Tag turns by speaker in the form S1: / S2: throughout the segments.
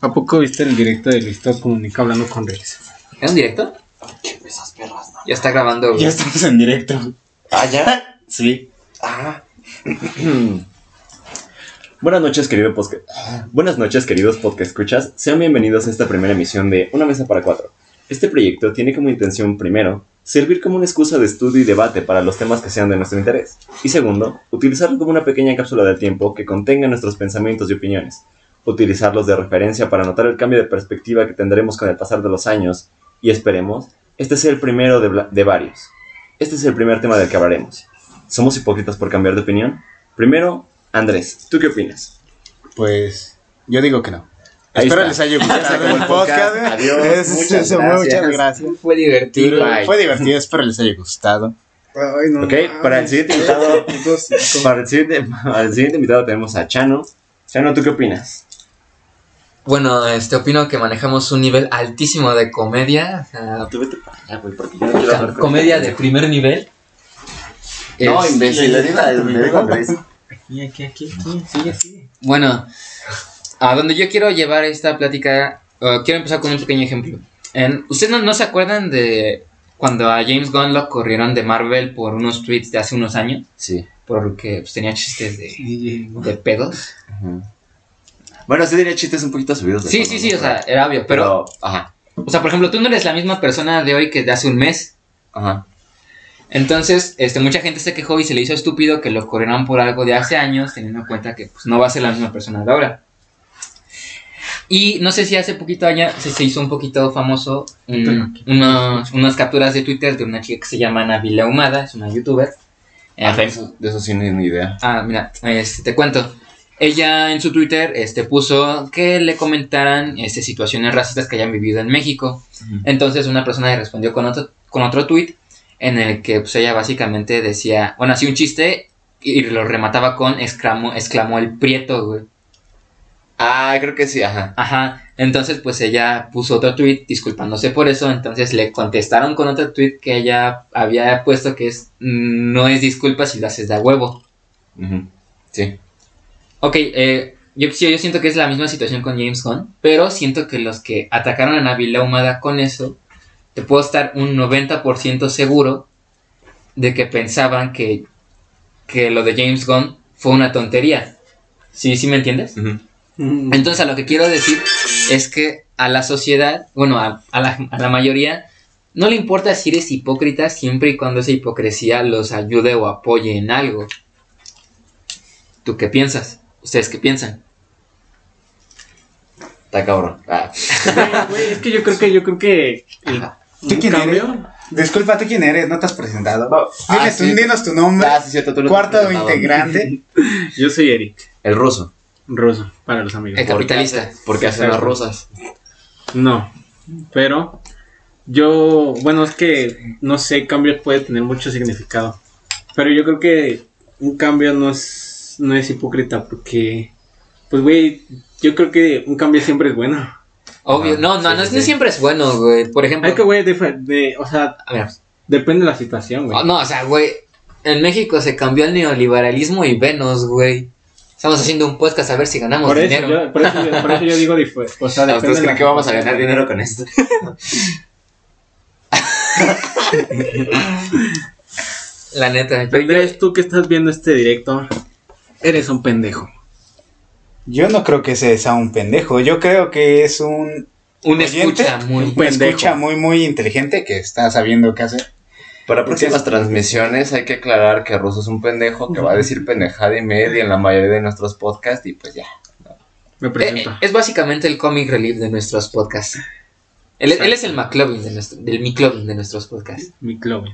S1: ¿A poco viste el directo de Luisito Comunica hablando con Reyes?
S2: ¿Es un directo?
S3: Esas perras, no.
S2: Ya está grabando, güey.
S4: Ya estamos en directo.
S3: Ah, ya.
S4: Sí.
S3: Ah.
S4: Buenas noches, querido podcast. Buenas noches, queridos podcast escuchas. Sean bienvenidos a esta primera emisión de Una Mesa para Cuatro. Este proyecto tiene como intención, primero, servir como una excusa de estudio y debate para los temas que sean de nuestro interés. Y segundo, utilizarlo como una pequeña cápsula del tiempo que contenga nuestros pensamientos y opiniones. Utilizarlos de referencia para notar el cambio de perspectiva que tendremos con el pasar de los años. Y esperemos, este sea el primero de, de varios. Este es el primer tema del que hablaremos. ¿Somos hipócritas por cambiar de opinión? Primero, Andrés, ¿tú qué opinas?
S1: Pues yo digo que no.
S4: Ahí
S1: Espero
S4: está.
S1: les haya gustado el
S4: podcast. Adiós,
S1: Es-
S4: muchas
S1: eso,
S4: gracias.
S1: Muchas gracias.
S2: Fue divertido.
S4: Bye.
S1: Fue divertido, espero les haya gustado.
S5: Ay, no.
S4: Ok, para el siguiente invitado, para el siguiente, para el siguiente invitado tenemos a Chano. Chano, ¿tú qué opinas?
S2: Bueno, este, opino que manejamos un nivel altísimo de comedia. o sea,
S4: Tú vete para allá, güey, porque yo no quiero hablar con-
S2: comedia de primer nivel.
S4: No,
S2: Es-
S4: imbécil, le digo a- le digo a Andrés.
S1: Aquí, aquí, aquí, aquí, sigue, sigue.
S2: Bueno, a donde yo quiero llevar esta plática, uh, quiero empezar con un pequeño ejemplo. En- ¿Ustedes no, no se acuerdan de cuando a James Gunn lo corrieron de Marvel por unos tweets de hace unos años?
S4: Sí.
S2: Porque pues, tenía chistes de,
S1: Sí,
S2: de pedos.
S4: Ujú. Bueno, sí diría chistes un poquito subidos de
S2: Sí,
S4: tono,
S2: sí, sí,
S4: ¿no?
S2: o sea, era obvio. Pero,
S4: Ajá,
S2: o sea, por ejemplo, tú no eres la misma persona de hoy que de hace un mes.
S4: ajá.
S2: Entonces, este, mucha gente se quejó y se le hizo estúpido que lo corrieran por algo de hace años, teniendo en cuenta que pues, no va a ser la misma persona de ahora. Y no sé si hace poquito allá se, se hizo un poquito famoso un- unos, unas capturas de Twitter de una chica que se llama Nabila Humada, es una youtuber. Eh,
S4: Ah, de, eso, de eso sí no ni idea.
S2: Ah, mira, este, te cuento. Ella en su Twitter este, puso que le comentaran este, situaciones racistas que hayan vivido en México. Entonces una persona le respondió con otro, con otro tweet en el que pues, ella básicamente decía, bueno, hacía un chiste y lo remataba con exclamó, exclamó el prieto, güey.
S4: Ah, creo que sí, ajá.
S2: Ajá, entonces pues ella puso otro tweet disculpándose por eso, entonces le contestaron con otro tweet que ella había puesto que es, "Mm, no es disculpa si lo haces de a huevo.
S4: Sí.
S2: Ok, eh, yo, sí, yo siento que es la misma situación con James Gunn, pero siento que los que atacaron a Nabila Humada con eso, te puedo estar un 90% seguro de que pensaban que, que lo de James Gunn fue una tontería. ¿Sí, sí me entiendes?
S4: Ujú.
S2: Entonces a lo que quiero decir es que a la sociedad, bueno, a, a la, a la mayoría, no le importa si eres hipócrita siempre y cuando esa hipocresía los ayude o apoye en algo. ¿Tú qué piensas? ¿Ustedes qué piensan?
S4: Está cabrón. Ah.
S1: Güey, es que yo creo que, yo creo que. el-
S5: ¿Tú
S1: un
S5: quién
S1: cambio-
S5: eres? Disculpa, ¿tú quién eres? ¿No te has presentado?
S4: No. Ah,
S5: tú,
S4: sí.
S5: dinos tu nombre.
S4: Ah, sí, cierto, tú
S5: Cuarto integrante.
S1: Yo soy Eric,
S4: El ruso.
S1: ruso, para los amigos.
S2: El capitalista.
S4: Porque hacen las rosas.
S1: No, pero yo, bueno, es que no sé, cambio puede tener mucho significado. Pero yo creo que un cambio no es, no es hipócrita porque, pues, güey, yo creo que un cambio siempre es bueno.
S2: Obvio, no, no,
S4: sí,
S2: no,
S4: sí,
S2: no siempre es bueno, güey. Por ejemplo,
S1: Hay que, güey, de, de- o sea,
S2: a ver,
S1: depende de la situación, güey.
S2: oh, no, o sea, güey, en México se cambió el neoliberalismo y venos, güey. Estamos haciendo un podcast a ver si ganamos
S1: por, eso
S2: dinero.
S1: yo, por, eso, yo- por eso yo digo, o sea, depende
S4: ¿Ustedes
S1: de
S4: creen que vamos a ganar dinero con esto?
S2: La neta, yo-
S1: Andrés, tú que estás viendo este directo, eres un pendejo.
S5: Yo no creo que sea un pendejo. Yo creo que es un,
S2: un
S5: oyente,
S2: escucha muy...
S1: un pendejo.
S5: escucha muy, muy inteligente que está sabiendo qué hacer.
S4: Para próximas transmisiones hay que aclarar que Ruso es un pendejo que va a decir pendejada y media en la mayoría de nuestros podcasts y pues ya.
S1: Me
S2: Eh,
S1: presento.
S2: eh, es básicamente el comic relief de nuestros podcasts. Él, él es el McLovin de nuestro, del McLovin de nuestros podcasts.
S1: Mi club.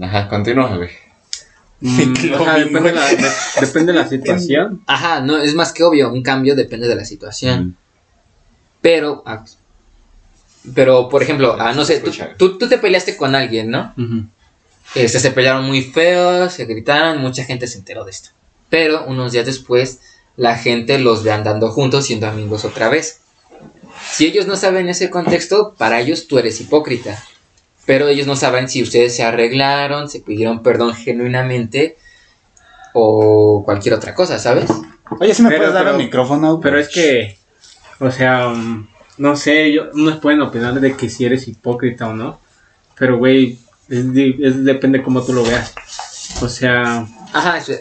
S4: Ajá, continúa, güey.
S1: Mm, depende de, la, de- depende de la situación.
S2: Ajá, no, es más que obvio, un cambio depende de la situación. Pero, ah, pero por ejemplo, ah, no sé, tú, tú, tú te peleaste con alguien, ¿no? Este, se pelearon muy feos, se gritaron, mucha gente se enteró de esto. Pero unos días después, la gente los ve andando juntos siendo amigos otra vez. Si ellos no saben ese contexto, para ellos tú eres hipócrita. Pero ellos no saben si ustedes se arreglaron, se pidieron perdón genuinamente o cualquier otra cosa, ¿sabes?
S5: Oye, si me
S1: Pero-
S5: puedes dar
S1: pero-
S5: el micrófono?
S1: Pero es que O sea, mm, no sé, yo, unos pueden opinar de que si eres hipócrita o no. Pero, güey, es, depende cómo tú lo veas. O sea,
S2: Ajá, eso-.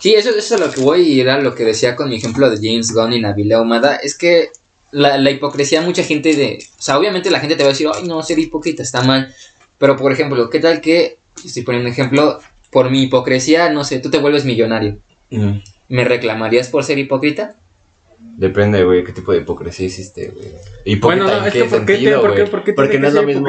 S2: Sí, eso, eso es lo que voy y era lo que decía con mi ejemplo de James Gunn y Nabil Ahumada. Es que la, la hipocresía, mucha gente de. O sea, obviamente la gente te va a decir, ay, no, ser hipócrita está mal. Pero, por ejemplo, ¿qué tal que, estoy poniendo un ejemplo, por mi hipocresía, no sé, tú te vuelves millonario? ¿Me reclamarías por ser hipócrita?
S4: Depende, güey, qué tipo de hipocresía hiciste, güey. Hipócrita
S1: bueno, no,
S4: en
S1: es
S4: qué
S1: que ¿por qué, te- por qué- por qué
S4: Porque no
S1: que
S4: es lo mismo.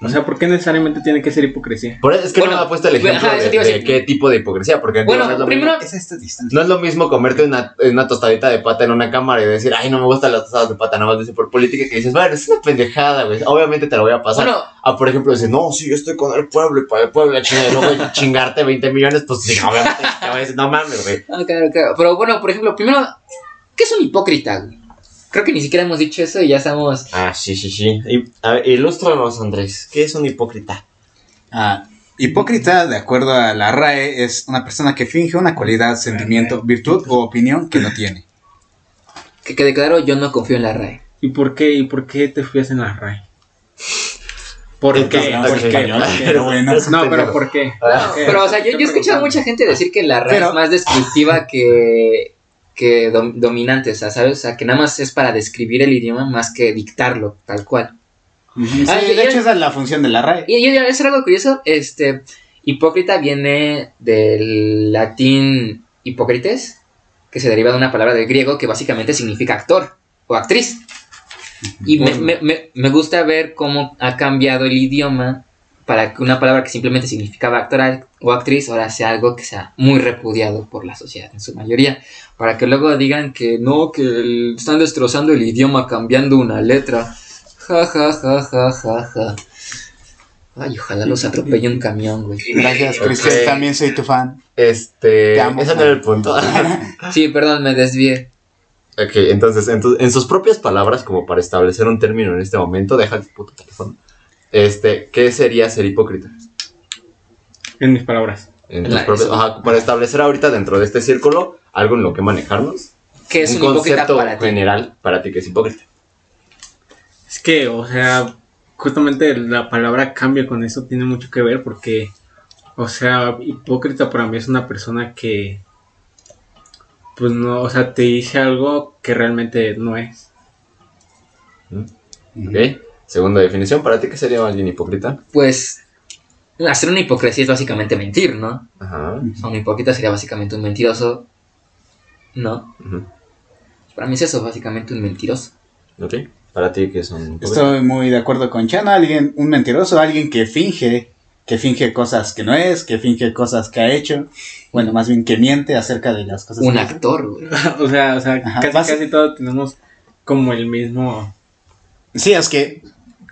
S1: O sea, ¿por qué necesariamente tiene que ser hipocresía?
S4: Por eso es que
S2: Bueno,
S4: no me ha puesto el ejemplo de,
S2: a
S4: qué tipo de hipocresía, porque
S2: Bueno,
S4: no, es lo
S2: primero,
S4: mismo,
S5: Es esta distancia.
S4: no es lo mismo comerte una, una tostadita de pata en una cámara y decir, ay, no me gustan las tostadas de pata, nada más decir por política, que dices, bueno, es una pendejada, güey. Obviamente te lo voy a pasar.
S2: bueno,
S4: Ah, por ejemplo, decir, no, sí, yo estoy con el pueblo y para el pueblo, chinga, y luego chingarte 20 millones, pues sí, obviamente te voy a decir, no mames, güey.
S2: ah. Pero bueno, por ejemplo, primero, ¿qué es un hipócrita? güey? Creo que ni siquiera hemos dicho eso y ya estamos.
S4: Ah, sí, sí, sí. Y, a ver, ilústranos, Andrés. ¿Qué es un hipócrita?
S5: Ah, hipócrita, de acuerdo a la RAE, es una persona que finge una cualidad, sentimiento, virtud o opinión que no tiene.
S2: Que quede claro, yo no confío en la RAE.
S1: ¿Y por qué? ¿Y por qué te fías en la RAI? ¿Por qué?
S4: ok,
S1: ¿Por qué? No, pero. ¿por qué?
S2: Pero, o sea, yo, yo he escuchado a mucha gente decir que la RAE
S5: Pero-
S2: es más descriptiva que, que dom- dominante, o sea, ¿sabes? O sea, que nada más es para describir el idioma más que dictarlo, tal cual.
S5: Sí,
S2: Ah,
S5: de
S2: ya-
S5: hecho esa es la función de la RAE.
S2: Y, y, y es algo curioso, este, hipócrita viene del latín hipócrites, que se deriva de una palabra del griego que básicamente significa actor o actriz. Y me, me- me- me gusta ver cómo ha cambiado el idioma para que una palabra que simplemente significaba actor o actriz ahora sea algo que sea muy repudiado por la sociedad en su mayoría. Para que luego digan que no, que el- están destrozando el idioma cambiando una letra. Ja, ja, ja, ja, ja, ja. Ay, ojalá los atropelle un camión, güey.
S5: Gracias, Cristian, también soy tu fan.
S4: Este.
S5: Amo,
S4: ese no era el punto.
S2: Sí, perdón, me desvié.
S4: ok, entonces, en, tu- en sus propias palabras, como para establecer un término en este momento, deja el puto teléfono. Este, ¿qué sería ser hipócrita?
S1: En mis palabras.
S4: En tus propias- ajá, para establecer ahorita dentro de este círculo algo en lo que manejarnos.
S2: ¿Qué es un,
S4: un
S2: hipócrita
S4: concepto
S2: para ti?
S4: general para ti que es hipócrita.
S1: Es que, o sea, justamente la palabra cambio con eso tiene mucho que ver porque, o sea, hipócrita para mí es una persona que, pues no, o sea, te dice algo que realmente no es.
S4: ¿Ok? Segunda definición, ¿para ti qué sería alguien hipócrita?
S2: Pues hacer una hipocresía es básicamente mentir, ¿no?
S4: Ajá.
S2: O sea, un hipócrita sería básicamente un mentiroso. ¿No?
S4: ujú,
S2: Para mí es eso, básicamente un mentiroso.
S4: ¿Ok? ¿Para ti qué es un hipócrita?
S5: Estoy muy de acuerdo con Chana, alguien, un mentiroso, alguien que finge, que finge cosas que no es, que finge cosas que ha hecho, bueno, más bien que miente acerca de las cosas
S2: Un
S5: que
S2: actor, güey.
S1: o sea, o sea,
S5: Ajá,
S1: casi, casi todos tenemos como el mismo,
S5: Sí, es que,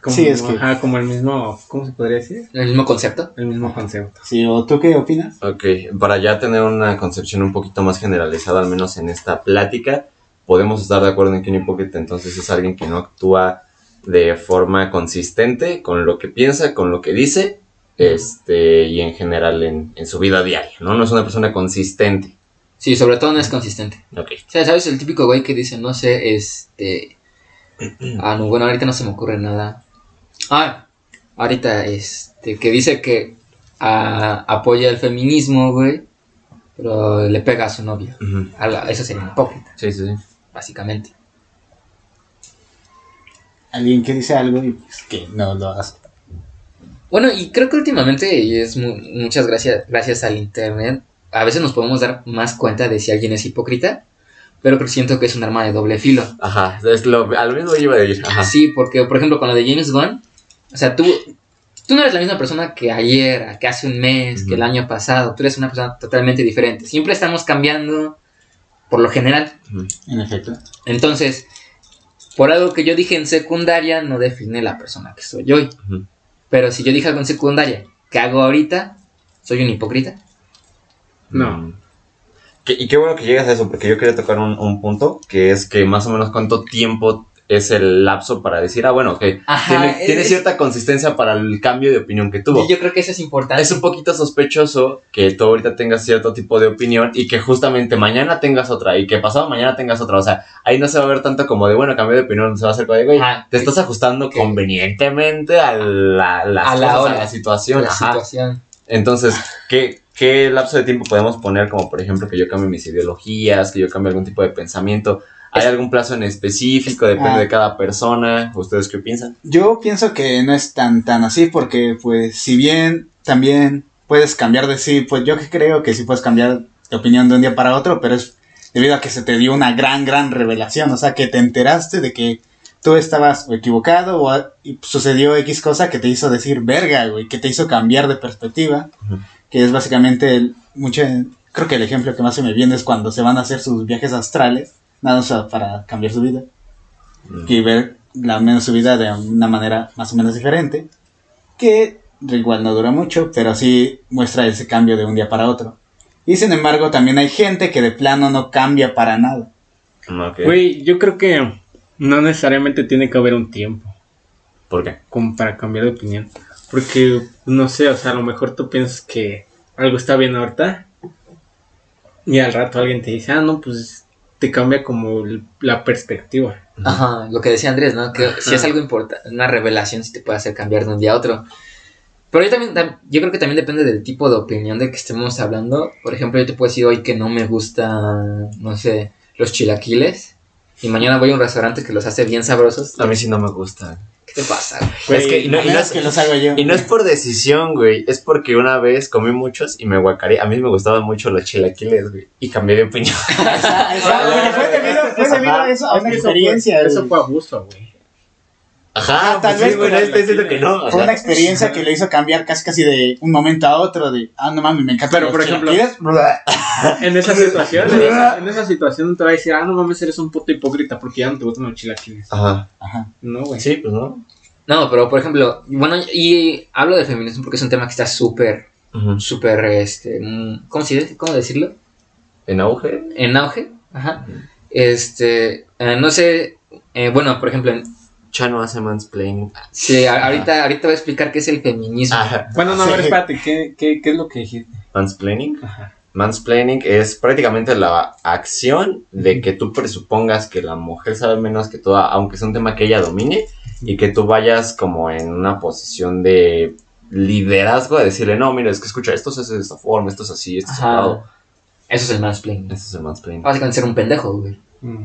S1: como,
S5: Sí, es que-
S1: ajá, como el mismo, ¿cómo se podría decir?
S2: El mismo concepto.
S1: El mismo concepto.
S5: sí, ¿o tú qué opinas?
S4: Ok, para ya tener una concepción un poquito más generalizada, al menos en esta plática, podemos estar de acuerdo en que un hipócrita entonces es alguien que no actúa de forma consistente con lo que piensa, con lo que dice, este, y en general en, en su vida diaria, ¿no? No es una persona consistente.
S2: Sí, sobre todo no es consistente.
S4: Ok.
S2: O sea, ¿sabes? El típico güey que dice, no sé, este... Ah, no, bueno, ahorita no se me ocurre nada. Ah, ahorita, este, que dice que ah, apoya el feminismo, güey, pero le pega a su novia.
S4: Ujú.
S2: Algo- Eso sería un hipócrita,
S4: Sí, sí, sí.
S2: básicamente.
S5: Alguien que dice algo y pues, que no lo hace.
S2: Bueno, y creo que últimamente, y es mu- muchas gracias, gracias al internet, a veces nos podemos dar más cuenta de si alguien es hipócrita, pero creo que siento que es un arma de doble filo.
S4: Ajá, es lo, a lo mismo iba a ir. Ajá.
S2: Sí, porque por ejemplo con lo de James Gunn, o sea, tú, tú no eres la misma persona que ayer, que hace un mes, que el año pasado, tú eres una persona totalmente diferente. Siempre estamos cambiando por lo general.
S5: En efecto.
S2: Entonces, por algo que yo dije en secundaria no define la persona que soy hoy. Pero si yo dije algo en secundaria que hago ahorita, soy un hipócrita.
S1: No.
S4: Mm. Y qué bueno que llegas a eso, porque yo quería tocar un, un punto, que es que más o menos cuánto tiempo es el lapso para decir, ah, bueno, ok,
S2: Ajá,
S4: tiene, cierta consistencia para el cambio de opinión que tuvo.
S2: Y yo creo que eso es importante.
S4: Es un poquito sospechoso que tú ahorita tengas cierto tipo de opinión y que justamente mañana tengas otra y que pasado mañana tengas otra. O sea, ahí no se va a ver tanto como de, bueno, cambio de opinión, se va a hacer como de, güey, te estás ajustando convenientemente a la, las
S2: A la
S4: cosas,
S2: hora,
S4: a la situación.
S2: la
S4: ajá.
S2: situación.
S4: Entonces, ¿qué, ¿qué lapso de tiempo podemos poner como, por ejemplo, que yo cambie mis ideologías, que yo cambie algún tipo de pensamiento? ¿Hay algún plazo en específico? Depende
S5: Ah.
S4: de cada persona. ¿Ustedes qué piensan?
S5: Yo pienso que no es tan tan así porque pues si bien también puedes cambiar de sí, pues yo que creo que sí puedes cambiar de opinión de un día para otro, pero es debido a que se te dio una gran gran revelación, o sea, que te enteraste de que tú estabas equivocado o sucedió X cosa que te hizo decir verga, güey, que te hizo cambiar de perspectiva, que es básicamente el, mucho creo que el ejemplo que más se me viene es cuando se van a hacer sus viajes astrales, nada más para cambiar su vida
S4: Mm.
S5: y ver la menos su vida de una manera más o menos diferente, que igual no dura mucho, pero sí muestra ese cambio de un día para otro. Y sin embargo, también hay gente que de plano no cambia para nada.
S4: Ok.
S1: Güey, yo creo que no necesariamente tiene que haber un tiempo
S4: ¿Por qué?
S1: como para cambiar de opinión. Porque, no sé, o sea, a lo mejor tú piensas que algo está bien ahorita y al rato alguien te dice, ah, no, pues te cambia como la perspectiva.
S2: Ajá, lo que decía Andrés, ¿no? Que si es algo importante, una revelación sí te puede hacer cambiar de un día a otro. Pero yo también, tam- yo creo que también depende del tipo de opinión de que estemos hablando. Por ejemplo, yo te puedo decir hoy que no me gustan, no sé, los chilaquiles. Y mañana voy a un restaurante que los hace bien sabrosos.
S4: A mí sí no me gusta.
S2: ¿Qué te pasa, güey?
S4: Es que, y no, y no es,
S5: que los hago yo.
S4: y no es por decisión, güey. Es porque una vez comí muchos y me guacaré. A mí me gustaban mucho los chilaquiles, güey. Y cambié de opinión.
S5: Ah, fue debido, fue debido a eso, una experiencia.
S1: fue, eso fue abuso, güey.
S4: Ajá,
S5: Ah, tal
S4: pues sí,
S5: vez
S4: estoy diciendo que no. o
S5: Fue
S4: sea,
S5: una experiencia que le hizo cambiar casi casi de un momento a otro de, ah, no mames, me encanta
S1: Pero, por ejemplo, En esa situación, en esa, en esa situación te va a decir, ah, no mames, eres un puto hipócrita porque ya no te gustan los chilaquiles.
S4: Ajá.
S5: Ajá.
S1: No, güey.
S4: Sí, pues no.
S2: No, pero por ejemplo, bueno, y hablo de feminismo porque es un tema que está súper,
S4: Ujú.
S2: súper, este, mm, ¿cómo, se? ¿cómo decirlo?
S4: En auge.
S2: En auge. Ajá. Este, eh, no sé, eh, bueno, por ejemplo, en-
S4: Chano hace mansplaining.
S2: sí, a- ahorita, ahorita voy a explicar qué es el feminismo.
S4: Ajá.
S1: Bueno, no, a ver,
S5: Sí.
S1: espérate, ¿qué, qué, qué es lo que dijiste?
S4: Mansplaining.
S1: Ajá.
S4: Mansplaining es prácticamente la acción de que tú presupongas que la mujer sabe menos que tú, aunque es un tema que ella domine, y que tú vayas como en una posición de liderazgo, de decirle, no, mira, es que escucha, esto se hace de esta forma, esto es así, esto es asado.
S2: Eso es el mansplaining.
S4: Ese es el mansplaining.
S2: Básicamente ser un pendejo, güey.
S1: Mm,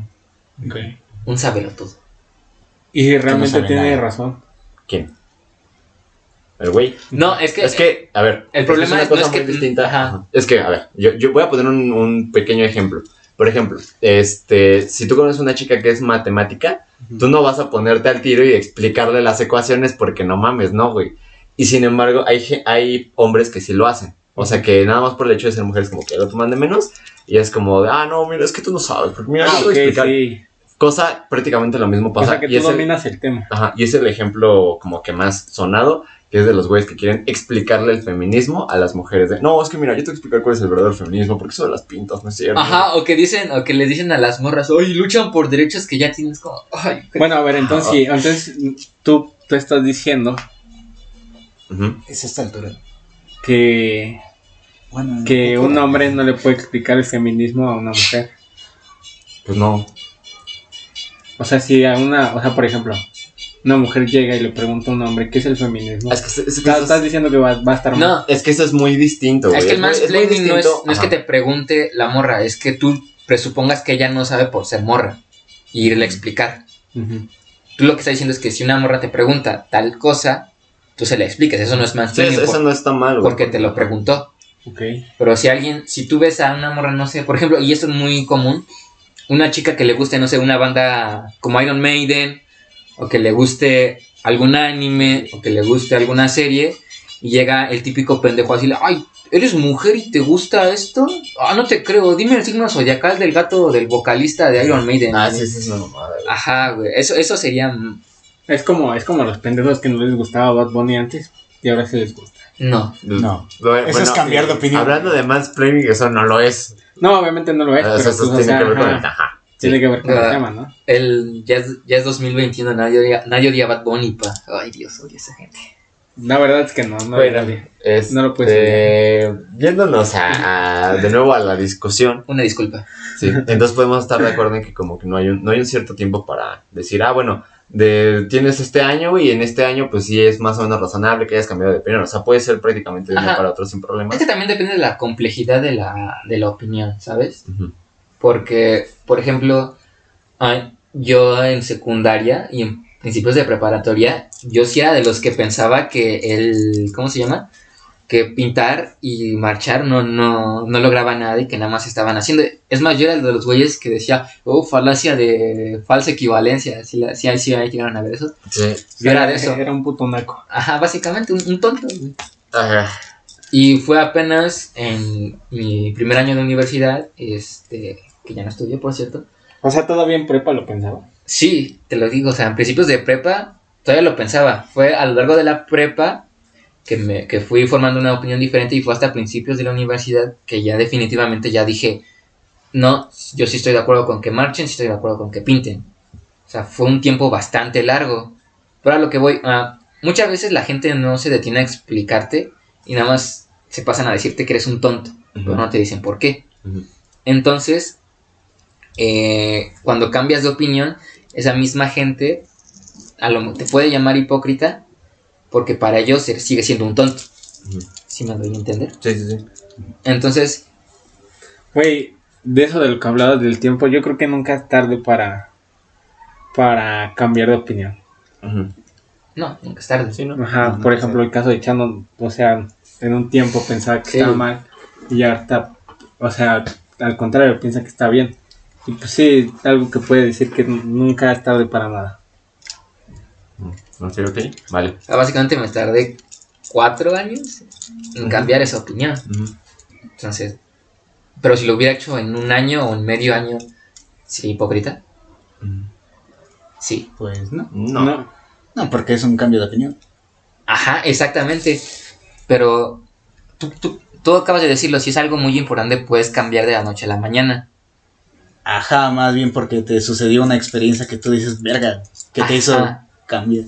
S1: ok.
S2: Un sabelo todo.
S1: Y realmente tiene
S5: nada.
S1: razón.
S4: ¿Quién? El güey.
S2: No, es que,
S4: Es que, a ver,
S2: el
S4: es
S2: problema
S4: una
S2: es- no es que-
S4: muy distinta.
S2: ajá.
S4: Es que, a ver, yo, yo voy a poner un, un pequeño ejemplo. Por ejemplo, este, si tú conoces una chica que es matemática, tú no vas a ponerte al tiro y explicarle las ecuaciones porque no mames, no, güey. Y sin embargo, hay, hay hombres que sí lo hacen. O sea, que nada más por el hecho de ser mujeres como que lo toman de menos. Y es como, de, ah, no, mira, es que tú no sabes. Porque mira, yo
S1: Ah,
S4: te voy a
S1: ok,
S4: explicar.
S1: sí.
S4: Cosa prácticamente lo mismo
S1: O
S4: pasa.
S1: sea, que
S4: y
S1: tú
S4: es el-
S1: dominas el tema.
S4: Ajá, y es el ejemplo como que más sonado, que es de los güeyes que quieren explicarle el feminismo a las mujeres. De, no, es que mira, yo te voy a explicar cuál es el verdadero feminismo, porque eso de las pintas no es cierto.
S2: Ajá, o que dicen, o que les dicen a las morras, oye, luchan por derechos que ya tienes como, ay,
S1: Bueno, a ver, entonces, sí, entonces tú, tú estás diciendo
S4: Ujú.
S5: Es esta altura.
S1: que,
S5: Bueno,
S1: que un hombre no le puede explicar el feminismo a una mujer.
S4: Pues no.
S1: O sea, si a una, o sea, por ejemplo, una mujer llega y le pregunta a un hombre qué es el feminismo,
S4: Es que, es, que
S1: estás,
S4: eso,
S1: estás
S4: es,
S1: diciendo que va, va a estar mal.
S2: No,
S4: es que eso es muy distinto, güey.
S2: es que el mansplaining no es, no es que te pregunte la morra, es que tú presupongas que ella no sabe por ser morra y irle a explicar. Tú lo que estás diciendo es que si una morra te pregunta tal cosa, tú se la expliques. Eso no es
S4: Sí,
S2: mansplaining
S4: eso, eso
S2: por-
S4: no está mal, güey.
S2: porque te lo preguntó.
S1: Ok.
S2: Pero si alguien, si tú ves a una morra, no sé, por ejemplo, y esto es muy común, una chica que le guste, no sé, una banda como Iron Maiden, o que le guste algún anime, o que le guste alguna serie, y llega el típico pendejo a decirle, ay, ¿eres mujer y te gusta esto? Ah, no te creo, dime el signo zodiacal del gato del vocalista de Iron Maiden.
S4: Ah, sí, sí, es una mamada, güey.
S2: Ajá, güey, eso, eso sería...
S1: Es como, es como los pendejos que no les gustaba Bad Bunny antes y ahora sí les gusta.
S2: No.
S5: No.
S4: Bueno,
S5: Eso es cambiar de opinión.
S4: Hablando de mansplaining, eso no lo es.
S1: No, obviamente no lo es,
S4: sea,
S1: pero
S4: eso
S1: pues, o
S4: tiene
S1: sea,
S4: que ver con el...
S1: ajá.
S4: Ajá.
S1: Tiene que ver con el
S2: Ah.
S1: tema, ¿no?
S2: El, ya, es, ya es 2021, nadie odia, nadie odia Bad Bunny, pa. Ay, Dios, odio a esa gente.
S1: La verdad es que no, no
S4: Bueno, este,
S1: No lo puedes
S4: Yéndonos a, a- de nuevo a la discusión,
S2: Una disculpa.
S4: sí, entonces podemos estar de acuerdo en que como que no hay un, no hay un cierto tiempo para decir, ah, bueno, de, tienes este año y en este año pues sí es más o menos razonable que hayas cambiado de opinión, o sea, puede ser prácticamente de uno para otro sin
S2: Es
S4: problemas.
S2: que también depende de la complejidad de la, de la opinión, ¿sabes? Porque, por ejemplo, yo en secundaria y en principios de preparatoria, yo sí era de los que pensaba que el, ¿cómo se llama? Que pintar y marchar no, no, no lograba nada y que nada más estaban haciendo. Es más, yo era de los güeyes que decía, oh, falacia de falsa equivalencia. Si la, sí, ahí llegaron a ver eso.
S4: Sí.
S2: Yo era de eso.
S1: Era un puto naco.
S2: Ajá, básicamente un, un tonto. güey.
S4: Ajá.
S2: Y fue apenas en mi primer año de universidad, este, que ya no estudié, por cierto.
S1: O sea, todavía en prepa lo pensaba.
S2: Sí, te lo digo, o sea, en principios de prepa todavía lo pensaba. Fue a lo largo de la prepa que, me, que fui formando una opinión diferente y fue hasta principios de la universidad que ya definitivamente ya dije, no, yo sí estoy de acuerdo con que marchen, sí estoy de acuerdo con que pinten. O sea, fue un tiempo bastante largo. Pero a lo que voy, ah, muchas veces la gente no se detiene a explicarte y nada más se pasan a decirte que eres un tonto, pero no te dicen por qué. Entonces, eh, cuando cambias de opinión, esa misma gente a lo, te puede llamar hipócrita porque para ellos sigue siendo un tonto.
S4: Ujú.
S2: Si me doy a entender.
S4: Sí, sí, sí.
S2: Entonces,
S1: Güey, de eso de lo que hablabas del tiempo, yo creo que nunca es tarde para, para cambiar de opinión.
S4: Ujú.
S2: no, nunca es tarde.
S4: Sí, ¿no?
S1: Ajá,
S5: No,
S1: por
S5: no
S1: ejemplo, el caso de Chano, o sea, en un tiempo pensaba que
S2: Sí.
S1: estaba mal y ahorita, o sea, al contrario, piensa que está bien. Y pues sí, algo que puede decir que nunca es tarde para nada.
S4: Ok, ok. Vale.
S2: O sea, básicamente me tardé cuatro años en cambiar esa opinión. Entonces, pero si lo hubiera hecho en un año o en medio año, ¿sería hipócrita? Sí.
S5: Pues no.
S4: No.
S1: No.
S5: No, porque es un cambio de opinión.
S2: Ajá, exactamente. Pero tú, tú, tú acabas de decirlo, si es algo muy importante, puedes cambiar de la noche a la mañana.
S5: Ajá, más bien porque te sucedió una experiencia que tú dices, verga, que te hizo
S2: Ajá.
S5: cambiar.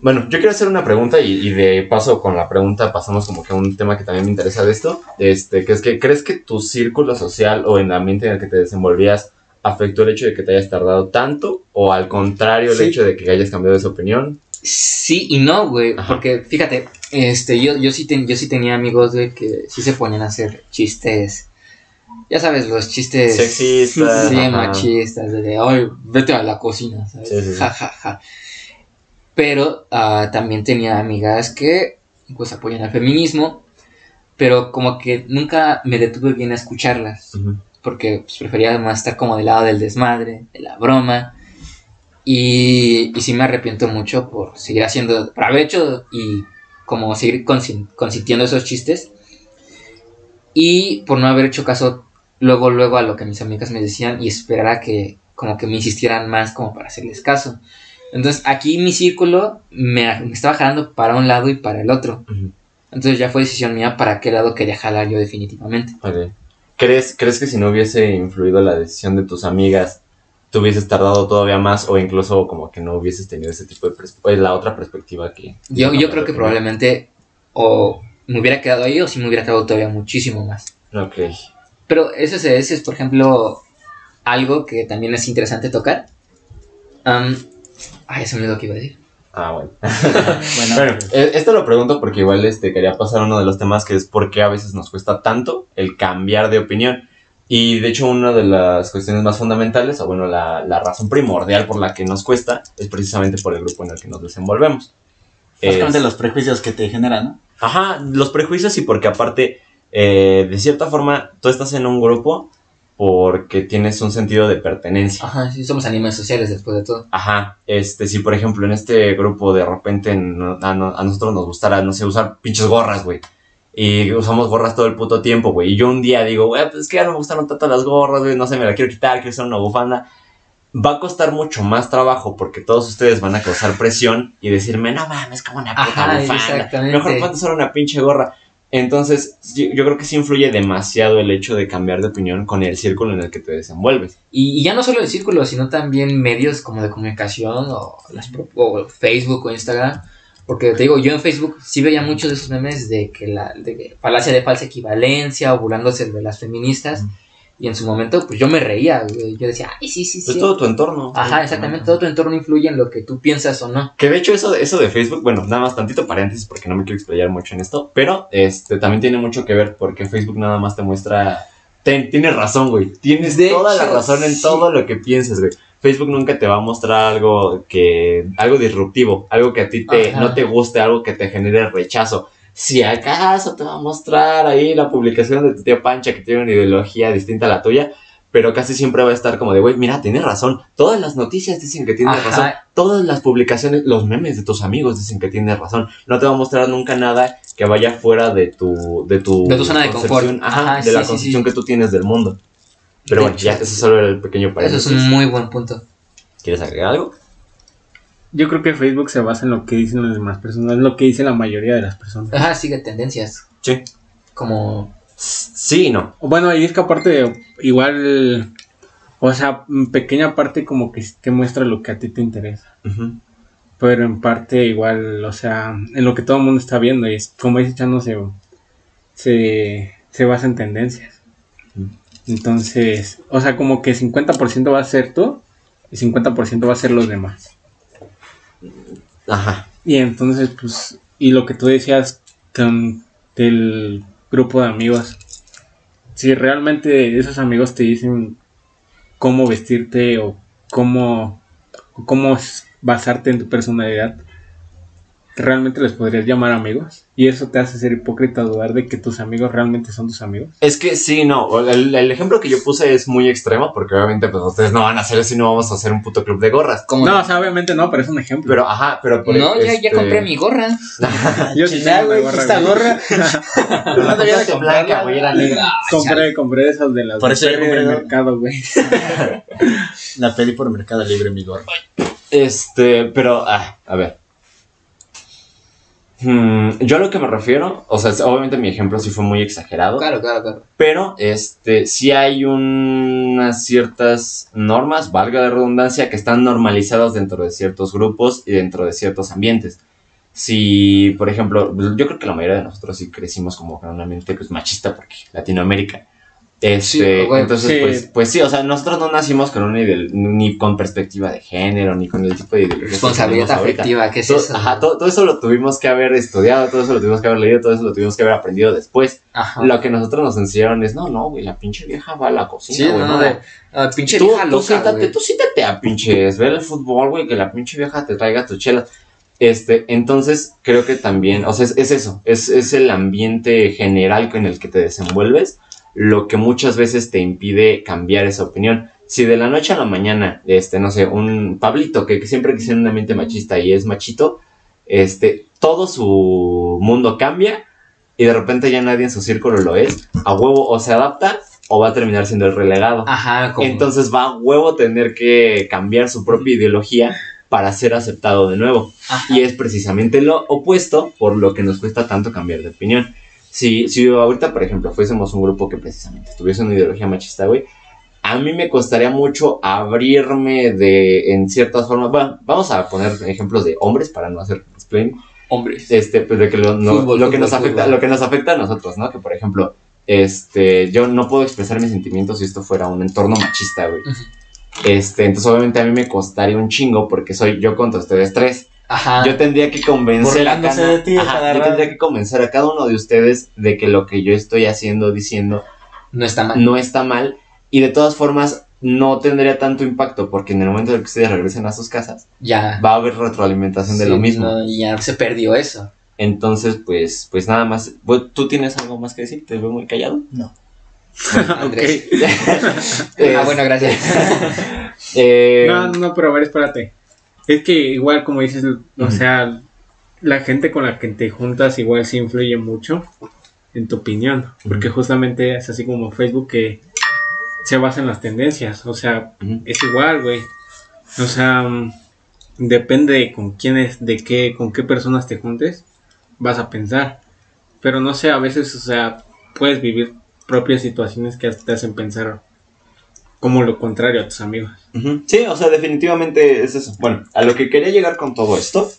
S4: Bueno, yo quiero hacer una pregunta y, y de paso con la pregunta pasamos como que a un tema que también me interesa de esto, este, que es que ¿crees que tu círculo social o en el ambiente en el que te desenvolvías afectó el hecho de que te hayas tardado tanto o al contrario el
S5: Sí.
S4: hecho de que hayas cambiado esa opinión?
S2: Sí y no, güey. Porque fíjate, este, yo, yo, sí ten- yo sí tenía amigos, güey, que sí se ponían a hacer chistes. Ya sabes, los chistes.
S4: Sexistas,
S2: Sí,
S4: ajá.
S2: machistas. De, de, ay, vete a la cocina, ¿sabes?
S4: Sí, sí, sí.
S2: Ja, ja, ja. Pero ah, también tenía amigas que, pues, apoyan al feminismo. Pero como que nunca me detuve bien a escucharlas. Porque pues, prefería más estar como del lado del desmadre, de la broma. Y, y sí me arrepiento mucho por seguir haciendo, por haber hecho y como seguir consin- consintiendo esos chistes. Y por no haber hecho caso luego, luego a lo que mis amigas me decían y esperar a que como que me insistieran más como para hacerles caso. Entonces aquí mi círculo me, me estaba jalando para un lado y para el otro. Entonces ya fue decisión mía para qué lado quería jalar yo definitivamente.
S4: Ok. ¿Crees, ¿Crees que si no hubiese influido la decisión de tus amigas, te hubieses tardado todavía más o incluso como que no hubieses tenido ese tipo de perspectiva, la otra perspectiva que...
S2: Yo, yo creo que probablemente o me hubiera quedado ahí o si me hubiera quedado todavía muchísimo más.
S4: Ok.
S2: Pero ese es, ese es, por ejemplo, algo que también es interesante tocar. Am, ay, se me olvidó que iba a decir.
S4: Ah, bueno.
S5: Bueno,
S4: Bueno,
S5: pues,
S4: eh, esto lo pregunto porque igual este, quería pasar a uno de los temas que es por qué a veces nos cuesta tanto el cambiar de opinión. Y de hecho una de las cuestiones más fundamentales, o bueno, la, la razón primordial por la que nos cuesta es precisamente por el grupo en el que nos desenvolvemos.
S5: básicamente
S4: Es-
S5: los prejuicios que te generan, ¿no?
S4: Ajá, los prejuicios y porque aparte, eh, de cierta forma, tú estás en un grupo porque tienes un sentido de pertenencia.
S2: Ajá, sí, somos animales sociales después de todo.
S4: Ajá, este, si por ejemplo en este grupo de repente no- a, no- a nosotros nos gustara, no sé, usar pinches gorras, güey. Y usamos gorras todo el puto tiempo, güey. Y yo un día digo, güey, pues es que ya no me gustaron tanto las gorras, güey, no sé, me la quiero quitar, quiero usar una bufanda. Va a costar mucho más trabajo porque todos ustedes van a causar presión y decirme, no mames, como una puta
S2: Ajá,
S4: bufanda.
S2: exactamente.
S4: Mejor ponte solo una pinche gorra. Entonces, yo creo que sí influye demasiado el hecho de cambiar de opinión con el círculo en el que te desenvuelves.
S2: Y, y ya no solo el círculo, sino también medios como de comunicación o, las, o Facebook o Instagram. Porque te digo, yo en Facebook sí veía muchos de esos memes de que la de que falacia de falsa equivalencia o burlándose de las feministas. Y en su momento, pues yo me reía, güey. Yo decía, ay, sí, sí,
S4: Pues
S2: sí.
S4: todo tu entorno.
S2: Ajá, exactamente. Todo tu entorno influye en lo que tú piensas o no.
S4: Que de hecho eso, eso de Facebook, bueno, nada más tantito paréntesis porque no me quiero explayar mucho en esto, pero este también tiene mucho que ver porque Facebook nada más te muestra... ten- tienes razón, güey. Tienes
S2: De
S4: toda la razón en
S2: sí.
S4: todo lo que pienses, güey. Facebook nunca te va a mostrar algo que... algo disruptivo, algo que a ti te,
S2: Ajá.
S4: no te guste, algo que te genere rechazo. Si acaso te va a mostrar ahí la publicación de tu tía Pancha que tiene una ideología distinta a la tuya, pero casi siempre va a estar como de, güey, mira, tienes razón. Todas las noticias dicen que tienes
S2: Ajá.
S4: razón. Todas las publicaciones, los memes de tus amigos dicen que tienes razón. No te va a mostrar nunca nada que vaya fuera de tu... De tu,
S2: De tu zona de confort.
S4: Ajá,
S2: Ajá,
S4: de
S2: sí,
S4: la concepción
S2: sí.
S4: que tú tienes del mundo. Pero
S2: De
S4: bueno, ya, eso solo era el pequeño
S2: Eso
S4: paréntesis.
S2: es un muy buen punto.
S4: ¿Quieres agregar algo?
S1: Yo creo que Facebook se basa en lo que dicen las demás personas, es lo que dice la mayoría de las personas.
S2: Ajá, sigue tendencias.
S4: Sí.
S2: Como.
S4: Sí y no.
S1: Bueno, y es que aparte, igual, o sea, en pequeña parte como que te muestra lo que a ti te interesa. Pero en parte igual, o sea, en lo que todo el mundo está viendo. Y es, como dice Chano, se, se, se basa en tendencias. Entonces, o sea, como que 50% va a ser tú y 50% va a ser los demás.
S4: Ajá.
S1: Y entonces, pues, y lo que tú decías del grupo de amigos, si realmente esos amigos te dicen cómo vestirte o cómo, cómo basarte en tu personalidad, realmente les podrías llamar amigos. Y eso te hace ser hipócrita dudar de que tus amigos realmente son tus amigos.
S4: Es que sí, no. El, el ejemplo que yo puse es muy extremo porque obviamente pues ustedes no van a hacer eso y no vamos a hacer un puto club de gorras.
S1: No, o sea, obviamente no, pero es un ejemplo.
S4: Pero, ajá, pero por
S2: no, ya, ya
S4: este-
S2: compré mi gorra.
S1: yo sí
S5: güey, esta gorra. No debía de comprarla,
S4: blanca, güey, era negra.
S1: compré, compré esas de las
S5: Por eso
S1: de
S5: compré
S1: mercado, güey.
S5: La pedí por Mercado Libre, mi gorra.
S4: Este, pero, ah, a ver. Hmm, yo a lo que me refiero, o sea, obviamente mi ejemplo sí fue muy exagerado,
S2: Claro, claro, claro.
S4: pero este, sí hay unas ciertas normas, valga la redundancia, que están normalizadas dentro de ciertos grupos y dentro de ciertos ambientes. Si, por ejemplo, yo creo que la mayoría de nosotros sí crecimos como con una mente pues, machista, porque Latinoamérica. Este,
S2: Sí,
S4: entonces,
S1: sí.
S4: pues, pues sí, o sea, nosotros no nacimos con una idea, ni con perspectiva de género, ni con el tipo de ideología que
S2: Responsabilidad afectiva, ¿qué es
S4: Todo,
S2: eso?
S4: ajá, todo, todo eso lo tuvimos que haber estudiado, todo eso lo tuvimos que haber leído, todo eso lo tuvimos que haber aprendido después.
S2: Ajá.
S4: Lo que nosotros nos enseñaron es, no, no, güey, la pinche vieja va a la cocina,
S2: Sí,
S4: güey,
S2: no,
S4: no,
S2: de. pinche
S4: Tú,
S2: vieja
S4: tú
S2: loca,
S4: siéntate,
S2: güey.
S4: tú siéntate a pinches ver el fútbol, güey, que la pinche vieja te traiga tus chelas. Este, entonces creo que también, o sea, es, es eso, es, es el ambiente general con el que te desenvuelves lo que muchas veces te impide cambiar esa opinión. Si de la noche a la mañana, este, no sé, un Pablito que, que siempre quisiera un ambiente machista y es machito, este, todo su mundo cambia y de repente ya nadie en su círculo lo es, a huevo o se adapta o va a terminar siendo el relegado.
S2: Ajá.
S4: Entonces va a huevo tener que cambiar su propia ideología para ser aceptado de nuevo.
S2: Ajá.
S4: Y es precisamente lo opuesto por lo que nos cuesta tanto cambiar de opinión. Si, si ahorita, por ejemplo, fuésemos un grupo que precisamente tuviese una ideología machista, güey, a mí me costaría mucho abrirme de, en ciertas formas, bueno, vamos a poner ejemplos de hombres para no hacer explain,
S2: Hombres.
S4: este, pues de que lo, no-
S2: Fútbol,
S4: lo que
S2: fútbol,
S4: nos afecta,
S2: fútbol.
S4: lo que nos afecta a nosotros, ¿no? Que por ejemplo, este, yo no puedo expresar mis sentimientos si esto fuera un entorno machista, güey. Este, entonces obviamente a mí me costaría un chingo porque soy yo contra ustedes tres.
S2: Ajá.
S4: Yo tendría que convencer a cada,
S5: de ti a
S4: Ajá,
S5: cada
S4: yo
S5: rato.
S4: tendría que convencer a cada uno de ustedes de que lo que yo estoy haciendo, diciendo,
S2: No está mal.
S4: no está mal. Y de todas formas, no tendría tanto impacto porque en el momento en que ustedes regresen a sus casas,
S2: Ya.
S4: va a haber retroalimentación de lo mismo.
S2: no, ya se perdió eso.
S4: Entonces, pues, pues nada más. ¿Tú tienes algo más que decir? Te veo muy callado.
S5: No.
S2: Andrés. Ah, bueno, gracias.
S4: eh,
S1: No, no, no, pero a ver, espérate. Es que igual, como dices, o sea, la gente con la que te juntas igual sí influye mucho en tu opinión. Porque justamente es así como Facebook que se basa en las tendencias. O sea, es igual, güey. O sea, depende de con quiénes, de qué, con qué personas te juntes, vas a pensar. Pero no sé, a veces, o sea, puedes vivir propias situaciones que te hacen pensar como lo contrario a tus amigos.
S4: Sí, o sea, definitivamente es eso. Bueno, a lo que quería llegar con todo esto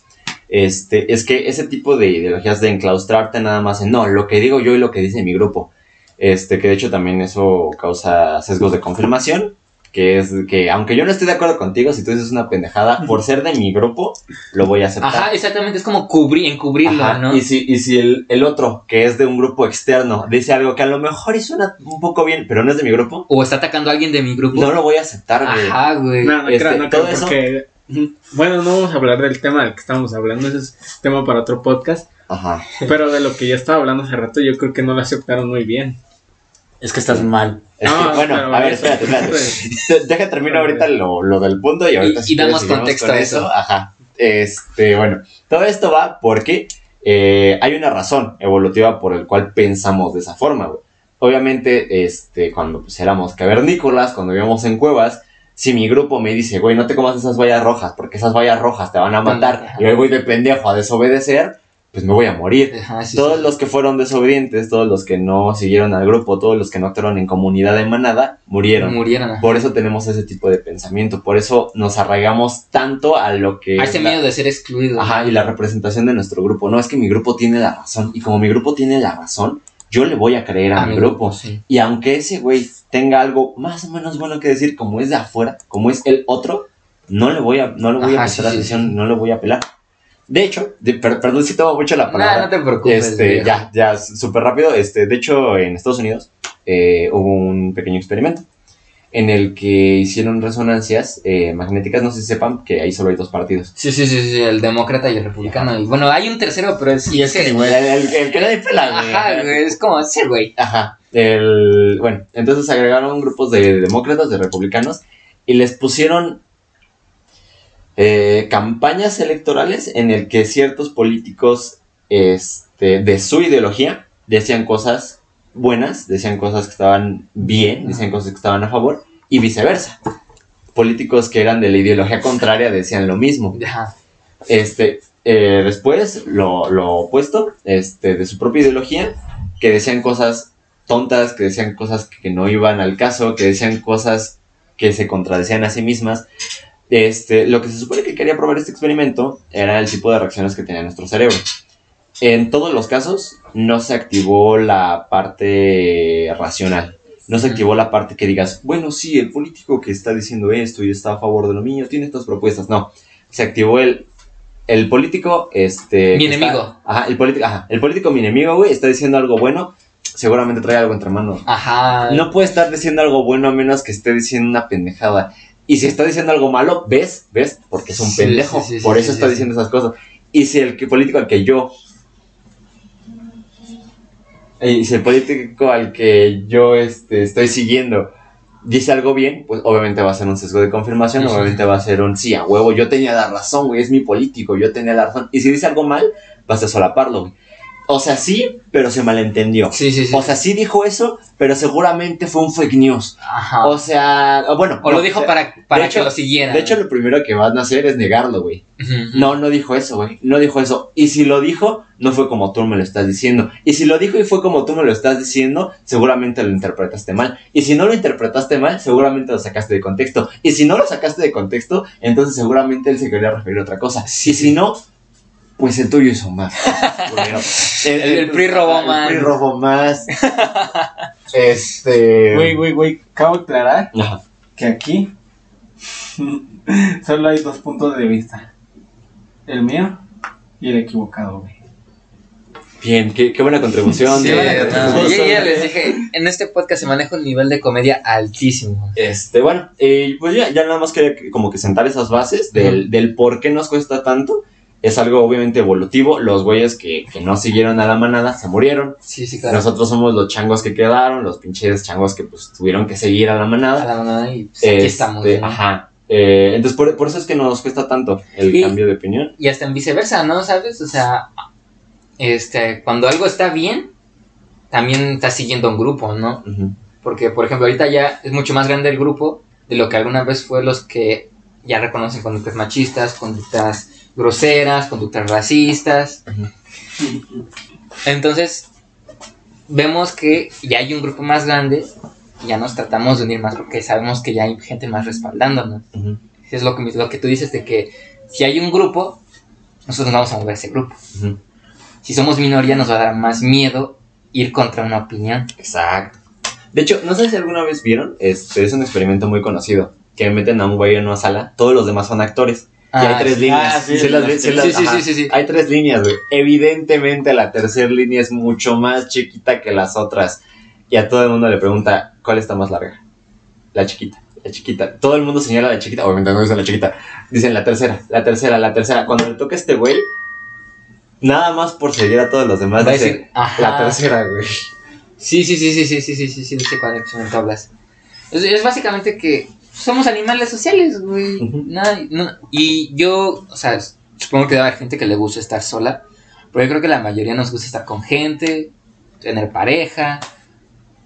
S4: este, es que ese tipo de ideologías de enclaustrarte nada más en no, lo que digo yo y lo que dice mi grupo. Este, que de hecho también eso causa sesgos de confirmación. Que es que, aunque yo no esté de acuerdo contigo, si tú dices una pendejada, por ser de mi grupo, lo voy a aceptar.
S2: Ajá, exactamente, es como cubrir, encubrirlo,
S4: Ajá,
S2: ¿no?
S4: Y si, y si el, el otro, que es de un grupo externo, dice algo que a lo mejor y suena un poco bien, pero no es de mi grupo,
S2: O está atacando a alguien de mi grupo.
S4: no lo voy a aceptar, güey.
S2: Ajá, güey.
S1: No, no
S4: Este,
S1: creo, no
S4: todo
S1: creo,
S4: eso-
S1: porque... Bueno, no vamos a hablar del tema del que estamos hablando, ese es tema para otro podcast,
S4: Ajá.
S1: pero de lo que ya estaba hablando hace rato, yo creo que no lo aceptaron muy bien.
S5: Es que estás mal.
S4: Es que,
S1: No,
S4: bueno,
S1: pero
S4: a ver, espérate, espérate.
S1: pues,
S4: Te- Deja termino ahorita lo, lo del punto y ahorita
S2: Y-
S4: si
S2: y damos contexto
S4: con
S2: a eso.
S4: Ajá. Este, bueno, todo esto va porque eh, hay una razón evolutiva por el cual pensamos de esa forma, güey. Obviamente, este, cuando pues, éramos cavernícolas, cuando vivíamos en cuevas, si mi grupo me dice, güey, no te comas esas vallas rojas, porque esas vallas rojas te van a matar, y hoy voy de pendejo a desobedecer, pues me voy a morir.
S2: Ajá, sí,
S4: todos
S2: sí.
S4: los que fueron desobedientes, todos los que no siguieron al grupo, todos los que no actuaron en comunidad de manada, murieron.
S2: murieron. ajá.
S4: Por eso tenemos ese tipo de pensamiento, por eso nos arraigamos tanto a lo que...
S2: A
S4: es
S2: ese
S4: la-
S2: miedo de ser excluido.
S4: Ajá, y la representación de nuestro grupo. No, es que mi grupo tiene la razón. Y como mi grupo tiene la razón, yo le voy a creer a, mi grupo.
S2: sí.
S4: Y aunque ese güey tenga algo más o menos bueno que decir, como es de afuera, como es el otro, no le voy a, no le voy a prestar atención, no le voy a apelar. De hecho, de- per- perdón si tomo mucho la palabra.
S2: Nah, no te preocupes.
S4: Este, ya, ya, súper rápido. Este, de hecho, en Estados Unidos eh, hubo un pequeño experimento en el que hicieron resonancias eh, magnéticas. No sé si sepan que ahí solo hay dos partidos.
S2: Sí, sí, sí, sí, el demócrata y el republicano. Y bueno, hay un tercero, pero es.
S5: Y
S2: ese-
S5: ni
S4: El, el- el que nadie pela, güey.
S2: Ajá, güey, es como ese, güey.
S4: Ajá. El, bueno, entonces agregaron grupos de demócratas, de republicanos, y les pusieron eh, campañas electorales en el que ciertos políticos este, de su ideología decían cosas buenas, decían cosas que estaban bien, decían cosas que estaban a favor, y viceversa. Políticos que eran de la ideología contraria decían lo mismo. Este, eh, después, lo, lo opuesto, este, de su propia ideología, que decían cosas tontas, que decían cosas que no iban al caso, que decían cosas que se contradecían a sí mismas. Este, lo que se supone que quería probar este experimento era el tipo de reacciones que tenía nuestro cerebro. En todos los casos, no se activó la parte racional. No se activó la parte que digas, bueno, sí, el político que está diciendo esto y está a favor de lo mío tiene estas propuestas. No, se activó el, el político, este...
S2: Mi enemigo.
S4: está- ajá, el político, ajá, el político, mi enemigo, güey, está diciendo algo bueno, seguramente trae algo entre manos.
S2: Ajá.
S4: No puede estar diciendo algo bueno a menos que esté diciendo una pendejada. Y si está diciendo algo malo, ¿ves? ¿Ves? Porque es un
S2: Sí,
S4: pendejo.
S2: sí, sí,
S4: Por eso está diciendo esas cosas. Y si el político al que yo... Y si el político al que yo este, estoy siguiendo dice algo bien, pues obviamente va a ser un sesgo de confirmación, obviamente va a ser un sí, a huevo, yo tenía la razón, güey, es mi político, yo tenía la razón. Y si dice algo mal, vas a solaparlo, güey. O sea, sí, pero se malentendió.
S2: Sí, sí, sí.
S4: O sea, sí dijo eso, pero seguramente fue un fake news.
S2: Ajá.
S4: O sea, bueno.
S2: O
S4: no,
S2: lo dijo para, para
S4: hecho-
S2: que lo siguieran.
S4: De hecho, lo primero que van a hacer es negarlo, güey. No, no dijo eso, güey. No dijo eso. Y si lo dijo, no fue como tú me lo estás diciendo. Y si lo dijo y fue como tú me lo estás diciendo, seguramente lo interpretaste mal. Y si no lo interpretaste mal, seguramente lo sacaste de contexto. Y si no lo sacaste de contexto, entonces seguramente él se quería referir a otra cosa. Y si no, pues el tuyo hizo más.
S2: El- el PRI robó más.
S4: El PRI robó más. este.
S1: Güey, güey, güey, acabo de aclarar
S4: Ajá.
S1: que aquí solo hay dos puntos de vista. El mío y el equivocado, güey.
S4: Bien, qué, qué buena contribución.
S2: Sí, no, yo ya les dije, en este podcast se maneja un nivel de comedia altísimo.
S4: Este, bueno, eh, pues ya, ya nada más quería que- como que sentar esas bases del, del por qué nos cuesta tanto. Es algo obviamente evolutivo. Los güeyes que, que no siguieron a la manada se murieron.
S2: Sí, sí, claro.
S4: Nosotros somos los changos que quedaron, los pinches changos que pues tuvieron que seguir a la
S2: A
S4: manada.
S2: la manada y pues, aquí
S4: Este,
S2: estamos. ¿no?
S4: Ajá. Eh, entonces por, por eso es que nos cuesta tanto el
S2: Y-
S4: cambio de opinión.
S2: Y hasta en viceversa, ¿no? ¿Sabes? O sea, este, cuando algo está bien, también está siguiendo un grupo, ¿no? Porque, por ejemplo, ahorita ya es mucho más grande el grupo de lo que alguna vez fue los que ya reconocen conductas machistas, conductas groseras, conductas racistas. Entonces, vemos que ya hay un grupo más grande y ya nos tratamos de unir más porque sabemos que ya hay gente más respaldándonos. Es lo que, lo que tú dices de que si hay un grupo, nosotros nos vamos a mover a ese grupo. Si somos minoría, nos va a dar más miedo ir contra una opinión.
S4: Exacto. De hecho, no sé si alguna vez vieron, este es un experimento muy conocido, que meten a un güey en una sala, todos los demás son actores. Y hay
S2: Ah,
S4: tres
S2: sí.
S4: líneas.
S5: Ah, sí,
S4: ¿Sí las
S5: sí, sí,
S4: las-
S2: sí, sí,
S4: ajá.
S2: sí, sí, sí.
S4: Hay tres líneas, güey. Evidentemente la tercera línea es mucho más chiquita que las otras. Y a todo el mundo le pregunta, ¿cuál está más larga? La chiquita, la chiquita. Todo el mundo señala la chiquita, obviamente no dicen la chiquita. Dicen la tercera, la tercera, la tercera. Cuando le toca a este güey, nada más por seguir a todos los demás,
S2: Va a
S4: dice,
S2: decir, ajá.
S4: la tercera, güey.
S2: Sí, sí, sí, sí, sí, sí, sí, sí, sí, no sé cuál hablas. Es, es básicamente que somos animales sociales, güey.
S4: Ujú.
S2: Nada- no- y yo, o sea, supongo que debe haber gente que le gusta estar sola, pero yo creo que la mayoría nos gusta estar con gente, tener pareja,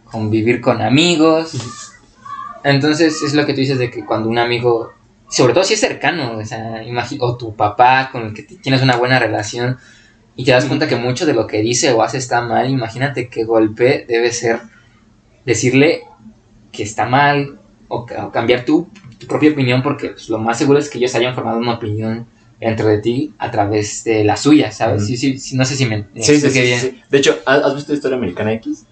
S2: convivir con amigos. Entonces es lo que tú dices de que cuando un amigo, sobre todo si es cercano, o sea, o tu papá con el que tienes una buena relación y te das cuenta que mucho de lo que dice o hace está mal, imagínate qué golpe debe ser decirle que está mal o, ca- o cambiar tu, tu propia opinión porque pues, lo más seguro es que ellos hayan formado una opinión dentro de ti a través de la suya, ¿sabes? Sí, sí, sí, no sé si me
S4: Sí, sí, sí,
S2: bien.
S4: sí. De hecho, ¿has visto Historia Americana X?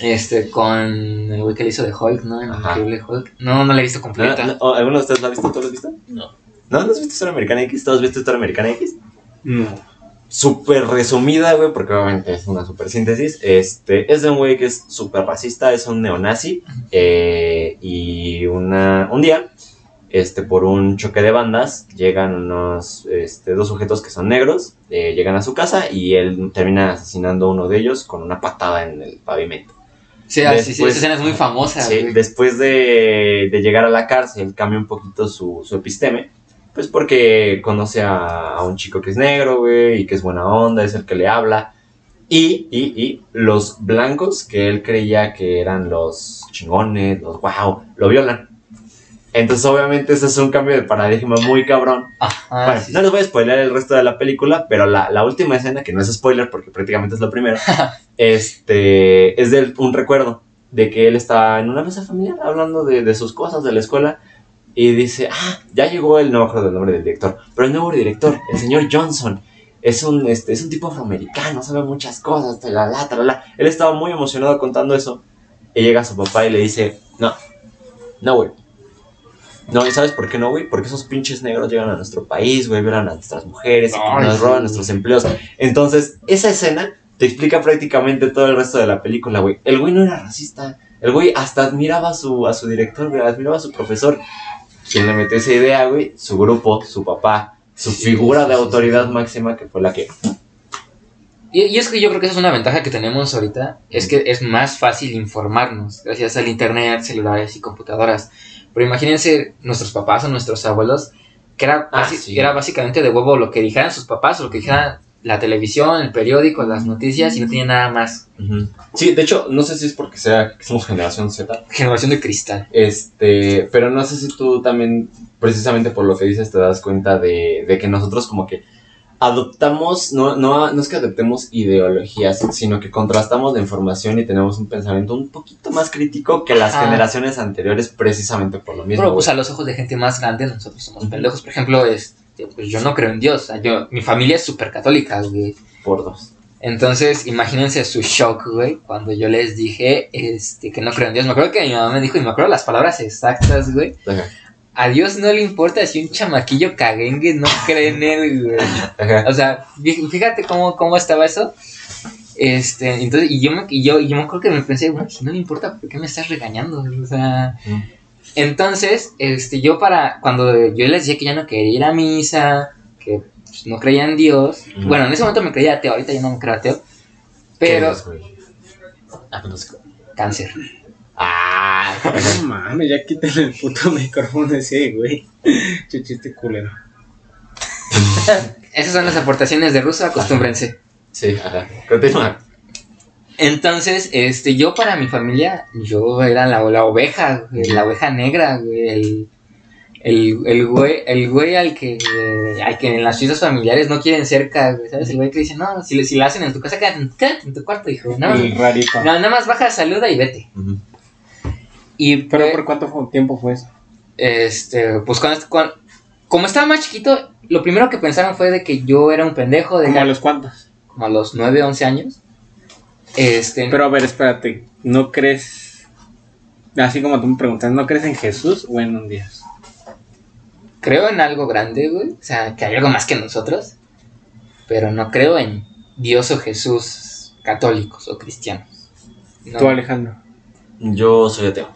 S2: Este, con el güey que le hizo de Hulk, ¿no? El
S4: Ajá.
S2: increíble Hulk. No, no la he visto
S4: ¿No,
S2: completa.
S4: no, ¿Alguno de ustedes lo ha visto? ¿Tú lo has visto?
S3: No.
S4: ¿No? ¿No has visto Historia Americana X? ¿Todos has visto Historia Americana X?
S1: No.
S4: Súper resumida, güey, porque obviamente es una súper síntesis. Este, es de un güey que es súper racista, es un neonazi. eh, y una, un día, este, por un choque de bandas, llegan unos, este, dos sujetos que son negros, eh, llegan a su casa y él termina asesinando a uno de ellos con una patada en el pavimento.
S2: Sí, ah, sí, sí,
S4: Después-
S2: esa escena es muy famosa,
S4: Sí,
S2: güey.
S4: después de, de llegar a la cárcel cambia un poquito su, su episteme, pues porque conoce a, a un chico que es negro, güey, y que es buena onda, es el que le habla. Y, y, y los blancos que él creía que eran los chingones, los wow, lo violan. Entonces obviamente ese es un cambio de paradigma muy cabrón.
S2: Ajá,
S4: bueno,
S2: sí,
S4: no les voy a spoiler el resto de la película, pero la, la última escena, que no es spoiler porque prácticamente es lo primero, este, es de un recuerdo de que él estaba en una mesa familiar hablando de, de sus cosas de la escuela y dice, ah, ya llegó el, no me acuerdo del nombre del director, pero el nuevo director, el señor Johnson, es un, este, es un tipo afroamericano, sabe muchas cosas, talala, talala. Él estaba muy emocionado contando eso y llega su papá y le dice, no, no, güey. No, ¿y sabes por qué no, güey? Porque esos pinches negros llegan a nuestro país, güey, violan a nuestras mujeres,
S2: Ay,
S4: nos
S2: sí.
S4: roban nuestros empleos. Entonces, esa escena te explica prácticamente todo el resto de la película, güey. El güey no era racista. El güey hasta admiraba a su, a su director, güey, admiraba a su profesor. ¿Quién le metió esa idea, güey? Su grupo, su papá, su
S2: Sí,
S4: figura
S2: sí,
S4: de
S2: sí,
S4: autoridad máxima que fue la que...
S2: Y, y es que yo creo que esa es una ventaja que tenemos ahorita, es que es más fácil informarnos gracias al internet, celulares y computadoras. Pero imagínense nuestros papás o nuestros abuelos, que era,
S4: Ah,
S2: era básicamente de huevo lo que dijeran sus papás o lo que dijeran la televisión, el periódico, las noticias y no tenía nada más.
S4: Sí, de hecho, no sé si es porque sea que somos generación Z,
S2: Generación de cristal.
S4: Este, pero no sé si tú también, precisamente por lo que dices, te das cuenta de, de que nosotros como que adoptamos, no, no, no es que adoptemos ideologías, sino que contrastamos la información y tenemos un pensamiento un poquito más crítico que las
S2: Ajá.
S4: generaciones anteriores, precisamente por lo mismo.
S2: Pero pues
S4: güey.
S2: a los ojos de gente más grande nosotros somos pendejos. Por ejemplo, este, pues yo no creo en Dios. O sea, yo, mi familia es súper católica, güey.
S4: Por dos.
S2: Entonces, imagínense su shock, güey, cuando yo les dije este, que no creo en Dios. Me acuerdo que mi mamá me dijo, y me acuerdo las palabras exactas, güey.
S4: Ajá.
S2: A Dios no le importa si un chamaquillo caguengue no cree en él, güey.
S4: Ajá.
S2: O sea, fí- fíjate cómo, cómo estaba eso. Este, entonces, y yo me, y yo, y yo me acuerdo que me pensé, bueno, si no le importa, ¿por qué me estás regañando? O sea,
S4: Mm.
S2: Entonces, este, yo para, cuando yo les decía que ya no quería ir a misa, que pues, no creía en Dios,
S4: Mm.
S2: bueno, en ese momento me creía ateo, ahorita ya no me creo ateo,
S4: ¿Qué
S2: pero?
S4: Ah, pues
S2: cáncer.
S4: Ah,
S1: No mames, ya quítale el puto micrófono ese, güey. Chuchiste culero.
S2: Esas son las aportaciones de ruso, acostúmbrense.
S4: sí, ajá. Continúa.
S2: Entonces, este, yo para mi familia, yo era la, la oveja, la oveja negra, el, El, el güey, el güey al que, al que en las fiestas familiares no quieren cerca, güey, ¿sabes? El güey que dice, no, si, le- si la hacen en tu casa, quédate, en- quédate en tu cuarto, hijo. No,
S5: El rarito.
S2: no, nada más baja, saluda y vete. Y
S1: ¿Pero por cuánto tiempo fue eso?
S2: este, pues cuando, cuando- como estaba más chiquito, lo primero que pensaron fue de que yo era un pendejo de
S1: ¿Como a los cuantos?
S2: como a los 9, 11 años. Este,
S1: Pero a ver, espérate, ¿no crees, así como tú me preguntas, ¿no crees en Jesús o en un Dios?
S2: creo en algo grande, güey. O sea, que hay algo más que nosotros. Pero no creo en Dios o Jesús católicos o cristianos. No.
S1: Tú, Alejandro,
S4: Yo soy ateo.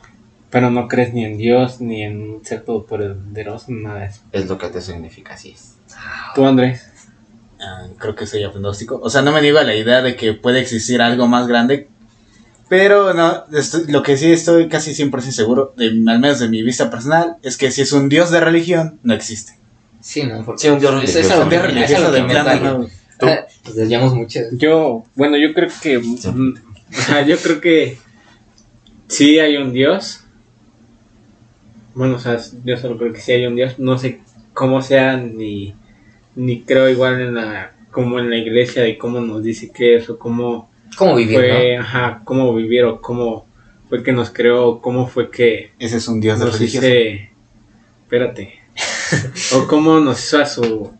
S1: pero no crees ni en Dios, ni en un ser todopoderoso, nada de eso.
S4: Es lo que ateo significa, así es.
S1: Tú, Andrés,
S5: Ah, creo que soy agnóstico. O sea, no me niego a la idea de que puede existir algo más grande. Pero no, lo que sí estoy casi 100% seguro, de, al menos de mi vista personal, es que si es un dios de religión, no existe.
S2: Sí, ¿no? Porque
S4: Sí, un dios
S2: es- es
S4: religioso.
S2: algo
S5: Un dios
S2: es
S5: religioso de plano.
S2: Ah, Nos desviamos mucho.
S1: yo, bueno, yo creo que, mm, o sea, yo creo que sí hay un Dios. Bueno, o sea, yo solo creo que sí hay un Dios. No sé cómo sea, ni, ni creo igual en la, como en la iglesia de cómo nos dice que es o cómo
S2: ¿Cómo vivir,
S1: fue, ajá, cómo vivir o cómo fue que nos creó, cómo fue que
S5: Ese es un dios de
S1: nos
S5: religión.
S1: hice, espérate, o cómo nos hizo a su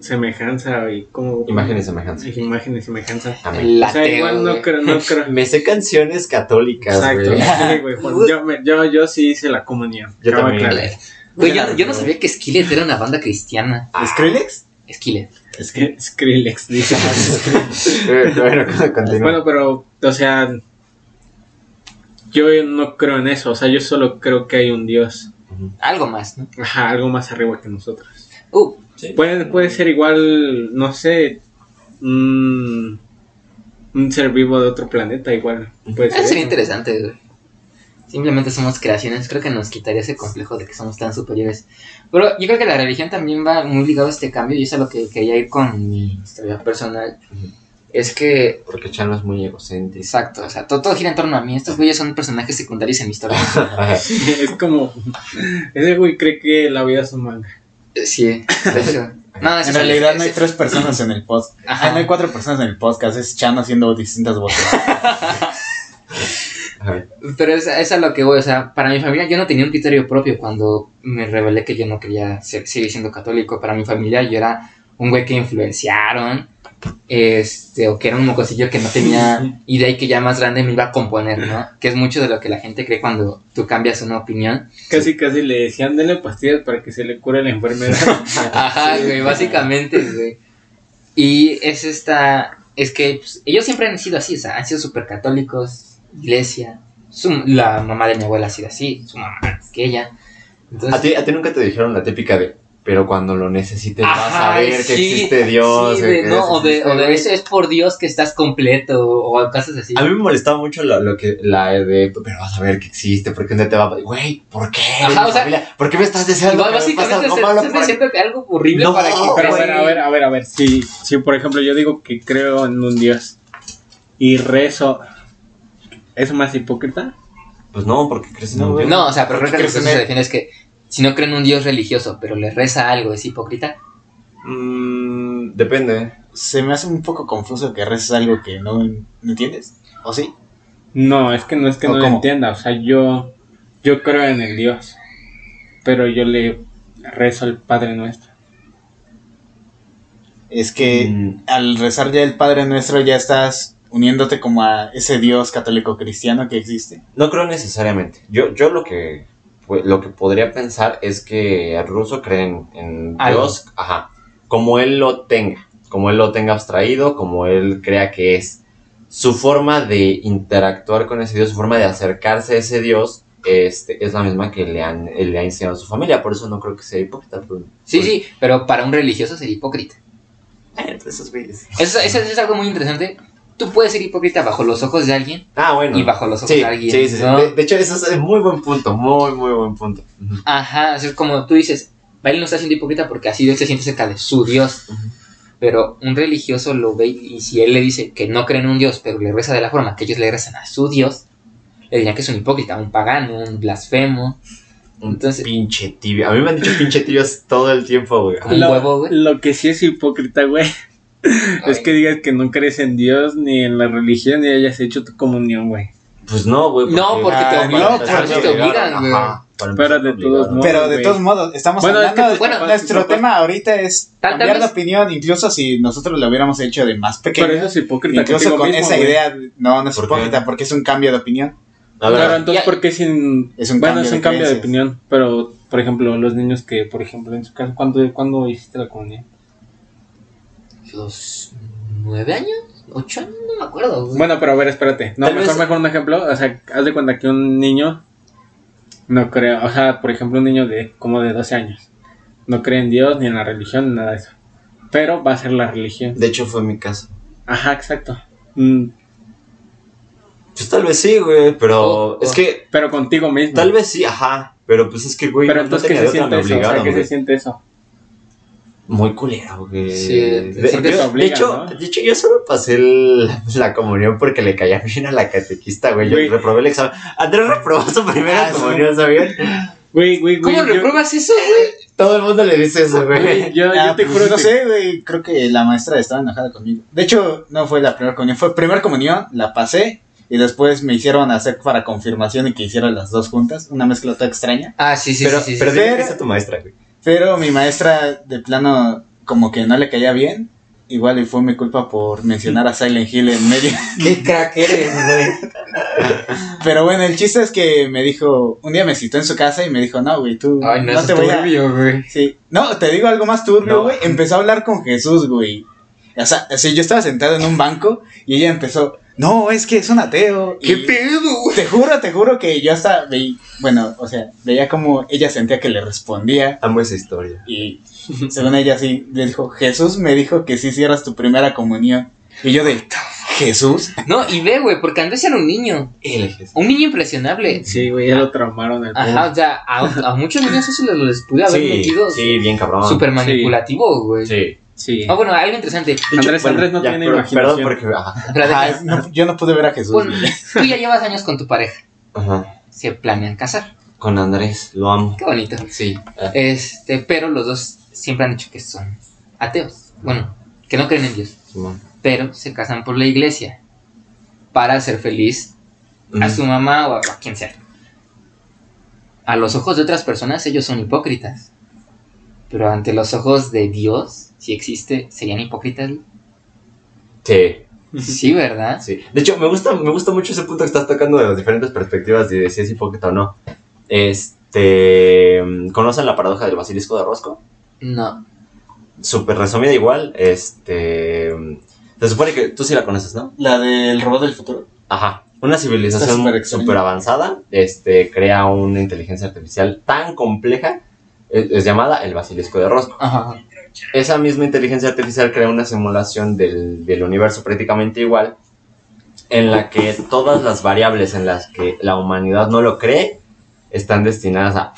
S1: semejanza y cómo
S4: Imagen y semejanza.
S1: imagen y semejanza.
S4: Amén.
S2: El
S1: O sea, igual no creo, no creo.
S4: Me sé canciones católicas,
S1: Exacto,
S4: güey.
S1: sí, güey, Juan, yo, me- yo, yo sí hice la comunión.
S4: Yo también.
S2: Güey, yo, yo no sabía que Skillet era una banda cristiana.
S5: ¿Skrillex?
S2: Skillet.
S1: Skrillex dice.
S4: Bueno, continúa.
S1: bueno, pero, o sea, yo no creo en eso. O sea, yo solo creo que hay un Dios.
S2: Algo más, ¿no?
S1: Ajá, algo más arriba que nosotros.
S2: Uh,
S4: Sí.
S1: Puede, puede ser igual, no sé, un, un ser vivo de otro planeta, igual. Puede ser.
S2: eso sería
S1: eso.
S2: interesante, güey. Simplemente somos creaciones. Creo que nos quitaría ese complejo de que somos tan superiores. Pero yo creo que la religión también va muy ligado a este cambio. Y eso es lo que quería ir con mi historia personal. Es que
S4: Porque Chano es muy egocéntrico.
S2: Exacto, o sea, todo, todo gira en torno a mí. Estos güeyes son personajes secundarios en mi historia.
S1: Es como, ese güey cree que la vida es un manga.
S2: Sí, de hecho. No,
S5: en realidad no hay tres personas en el podcast.
S2: Ajá.
S5: Ah, no hay cuatro personas en el podcast. Es Chan haciendo distintas voces.
S4: Ajá.
S2: Pero es, es a lo que voy, o sea, para mi familia yo no tenía un criterio propio cuando me revelé que yo no quería ser- seguir siendo católico. Para mi familia yo era un güey que influenciaron, este, o que era un mocosillo que no tenía idea y que ya más grande me iba a componer, ¿no? Que es mucho de lo que la gente cree cuando tú cambias una opinión.
S1: Casi, casi le decían, denle pastillas para que se le cure la enfermedad.
S2: Ajá, güey, básicamente, güey. Y es esta, es que pues, ellos siempre han sido así, o sea, han sido súper católicos, iglesia. Su- la mamá de mi abuela ha sido así, su mamá antes que ella. Entonces,
S4: ¿A ti, a ti nunca te dijeron la típica de, pero cuando lo necesites vas a ver que
S2: sí,
S4: existe Dios.
S2: sí, de-
S4: que
S2: no, o de, o de
S4: güey".
S2: eso es por Dios que estás completo, o cosas así.
S4: A mí me molestaba mucho lo, lo que, la de, pero vas a ver que existe, porque un día te va a... Güey, ¿por qué?
S2: Ajá, o sea,
S4: familia? ¿Por qué me estás deseando
S2: Igual,
S4: que me pase
S2: básicamente
S4: algo
S2: se-
S4: malo?
S2: estás
S4: ¿Por qué?
S2: diciendo que algo horrible
S4: No,
S2: para que
S1: Pero a
S2: güey,
S1: ver, a ver, a ver, a ver, si, si por ejemplo yo digo que creo en un Dios y rezo, ¿es más hipócrita?
S4: Pues no, porque crees en
S5: No,
S4: un. Dios.
S2: No, o sea, pero creo que lo
S5: ¿Crees
S2: que se
S5: él?
S2: defiende es que si no creen en un Dios religioso, pero le reza algo, es hipócrita.
S4: Mm, depende.
S5: Se me hace un poco confuso que reces algo que no, no entiendes. ¿O sí?
S1: No, es que no es que
S5: ¿O
S1: no lo entienda, o sea, yo, yo creo en el Dios, pero yo le rezo al Padre Nuestro.
S5: Es que
S4: Mm,
S5: al rezar ya el Padre Nuestro ya estás uniéndote como a ese Dios católico cristiano que existe.
S4: no creo necesariamente. Yo, yo lo que pues, lo que podría pensar es que el ruso cree en, en. Dios, ajá, como él lo tenga, como él lo tenga abstraído, como él crea que es. Su forma de interactuar con ese Dios, su forma de acercarse a ese Dios, este, es la misma que le, han, le ha enseñado a su familia. Por eso no creo que sea hipócrita. pues.
S2: Sí, sí, pero para un religioso sería hipócrita.
S4: Pues esos.
S2: Eso, eso es algo muy interesante. Tú puedes ser hipócrita bajo los ojos de alguien
S4: Ah, bueno.
S2: y bajo los ojos
S4: Sí,
S2: de alguien.
S4: sí, sí, sí.
S2: ¿no?
S4: De, de hecho, eso es muy buen punto, muy, muy buen punto.
S2: Ajá, es como tú dices, Bailey no está siendo hipócrita porque así él se siente cerca de su Dios. Pero un religioso lo ve y si él le dice que no cree en un Dios, pero le reza de la forma que ellos le rezan a su Dios, le dirían que es un hipócrita, un pagano, un blasfemo.
S4: Un
S2: Entonces-
S4: pinche tibio. A mí me han dicho pinche tibios todo el tiempo, güey.
S2: Un
S1: lo,
S2: huevo, güey.
S1: lo que sí es hipócrita, güey, es que digas que no crees en Dios ni en la religión ni hayas hecho tu comunión, güey.
S4: Pues no, güey.
S2: No, porque
S5: te obligan, porque
S4: te
S2: obligan, güey.
S1: Pero de todos modos.
S5: Pero de
S1: güey.
S5: todos modos, estamos
S1: Bueno, es que
S5: hablando de
S2: bueno,
S5: nuestro tema ahorita es
S2: Tal- tal
S5: cambiar de opinión, incluso si nosotros lo hubiéramos hecho de más pequeño.
S1: Pero eso es hipócrita.
S5: Incluso con
S1: mismo,
S5: esa idea, no, no es
S4: ¿Por qué?
S5: hipócrita, porque es un cambio de opinión.
S4: A ver,
S1: Claro, entonces, ¿por qué sin...?
S5: Es un
S1: bueno,
S5: cambio
S1: es
S5: de
S1: un cambio de opinión, pero, por ejemplo, los niños que, por ejemplo, en su caso, ¿cuándo, ¿cuándo hiciste la comunión?
S2: ¿Los nueve años? ¿Ocho años? No me acuerdo, güey.
S1: Bueno, pero a ver, espérate. No,
S4: Tal
S1: mejor,
S4: vez-
S1: mejor un ejemplo. O sea, haz de cuenta que un niño no cree, o sea, por ejemplo, un niño de como de 12 años no cree en Dios ni en la religión ni nada de eso. Pero va a ser la religión.
S4: de hecho fue mi caso.
S1: Ajá, exacto. Mm,
S4: Pues tal vez sí, güey, pero
S2: Oh,
S4: es
S2: oh.
S4: que
S1: pero contigo mismo.
S4: tal vez sí, ajá. Pero pues es que, güey,
S1: Pero
S4: no,
S1: entonces, ¿qué se siente eso? O sea, ¿qué se siente eso?
S4: Muy culero, güey.
S2: Sí,
S4: de, hecho,
S1: ¿no?
S4: de hecho, yo solo pasé el- la comunión porque le caía bien a la catequista, güey. Yo
S1: Güey.
S4: reprobé el examen. Andrés reprobó su primera
S5: Ah, sí.
S4: comunión, ¿sabían?
S1: Güey, güey, güey.
S2: ¿Cómo
S1: yo-
S2: repruebas eso, güey?
S4: Todo el mundo le dice eso,
S1: güey, yo, yo
S5: Ah,
S1: te
S5: pues,
S1: juro
S5: no
S1: que-
S5: sé, güey, creo que la maestra estaba enojada conmigo. De hecho, no fue la primera comunión, fue primera comunión, la pasé y después me hicieron hacer para confirmación y que hiciera las dos juntas, una mezcla toda extraña.
S2: Ah, sí, sí,
S4: pero
S2: sí, sí.
S4: pero
S2: sí.
S5: Pero-
S4: es tu maestra, güey.
S5: Pero mi maestra de plano como que no le caía bien. Igual y fue mi culpa por mencionar a Silent Hill en medio.
S2: Qué crack eres, güey.
S5: Pero bueno, el chiste es que me dijo, un día me citó en su casa y me dijo, no, güey, tú
S2: Ay, no,
S5: te voy a...
S2: turbio, güey.
S5: Sí. No, te digo algo más turbio,
S4: No.
S5: güey. Empezó a hablar con Jesús, güey. O sea, así yo estaba sentado en un banco y ella empezó, no, es que es un ateo.
S2: ¿Qué pedo, güey?
S5: Te juro, te juro que yo hasta veía, bueno, o sea, veía como ella sentía que le respondía
S4: Amo esa historia.
S5: y según ella así, le dijo, Jesús me dijo que si hicieras tu primera comunión. Y yo de, Jesús.
S2: No, y ve, güey, porque Andrés era un niño.
S4: Él es
S2: Un niño impresionable.
S1: Sí, güey, ya lo traumaron al
S2: Ajá, o sea, a, a muchos niños eso les, les pude haber
S4: Sí,
S2: metido
S4: sí, bien cabrón.
S2: súper manipulativo, güey.
S4: Sí.
S1: Sí.
S2: Ah, bueno, algo interesante.
S4: Hecho,
S1: Andrés- Andrés no
S4: ya,
S1: tiene
S4: pero-
S1: imaginación.
S4: Perdón porque... Ajá.
S5: No, yo no pude ver a Jesús.
S2: Bueno, tú ya llevas años con tu pareja.
S4: Ajá.
S2: Se planean casar.
S4: Con Andrés, lo amo.
S2: Qué bonito.
S4: Sí. Ah.
S2: Este, pero los dos siempre han dicho que son ateos. Bueno, que no creen en Dios.
S4: Simón.
S2: Pero se casan por la iglesia para hacer feliz a su mamá o a, a quien sea. A los ojos de otras personas ellos son hipócritas. Pero ante los ojos de Dios, si existe, serían hipócritas.
S4: Sí.
S2: Sí, ¿verdad?
S4: Sí. De hecho, me gusta, me gusta mucho ese punto que estás tocando de las diferentes perspectivas de si es hipócrita o no. Este. ¿Conocen la paradoja del basilisco de Rosco?
S2: No.
S4: Súper resumida igual. Este. Se supone que tú sí la conoces, ¿no?
S5: La del robot del futuro.
S4: Ajá. Una civilización
S5: súper
S4: avanzada este, crea una inteligencia artificial tan compleja, es, es llamada el basilisco de Rosco.
S5: Ajá.
S4: Esa misma inteligencia artificial crea una simulación del, del universo prácticamente igual, en la que todas las variables en las que la humanidad no lo cree están destinadas a...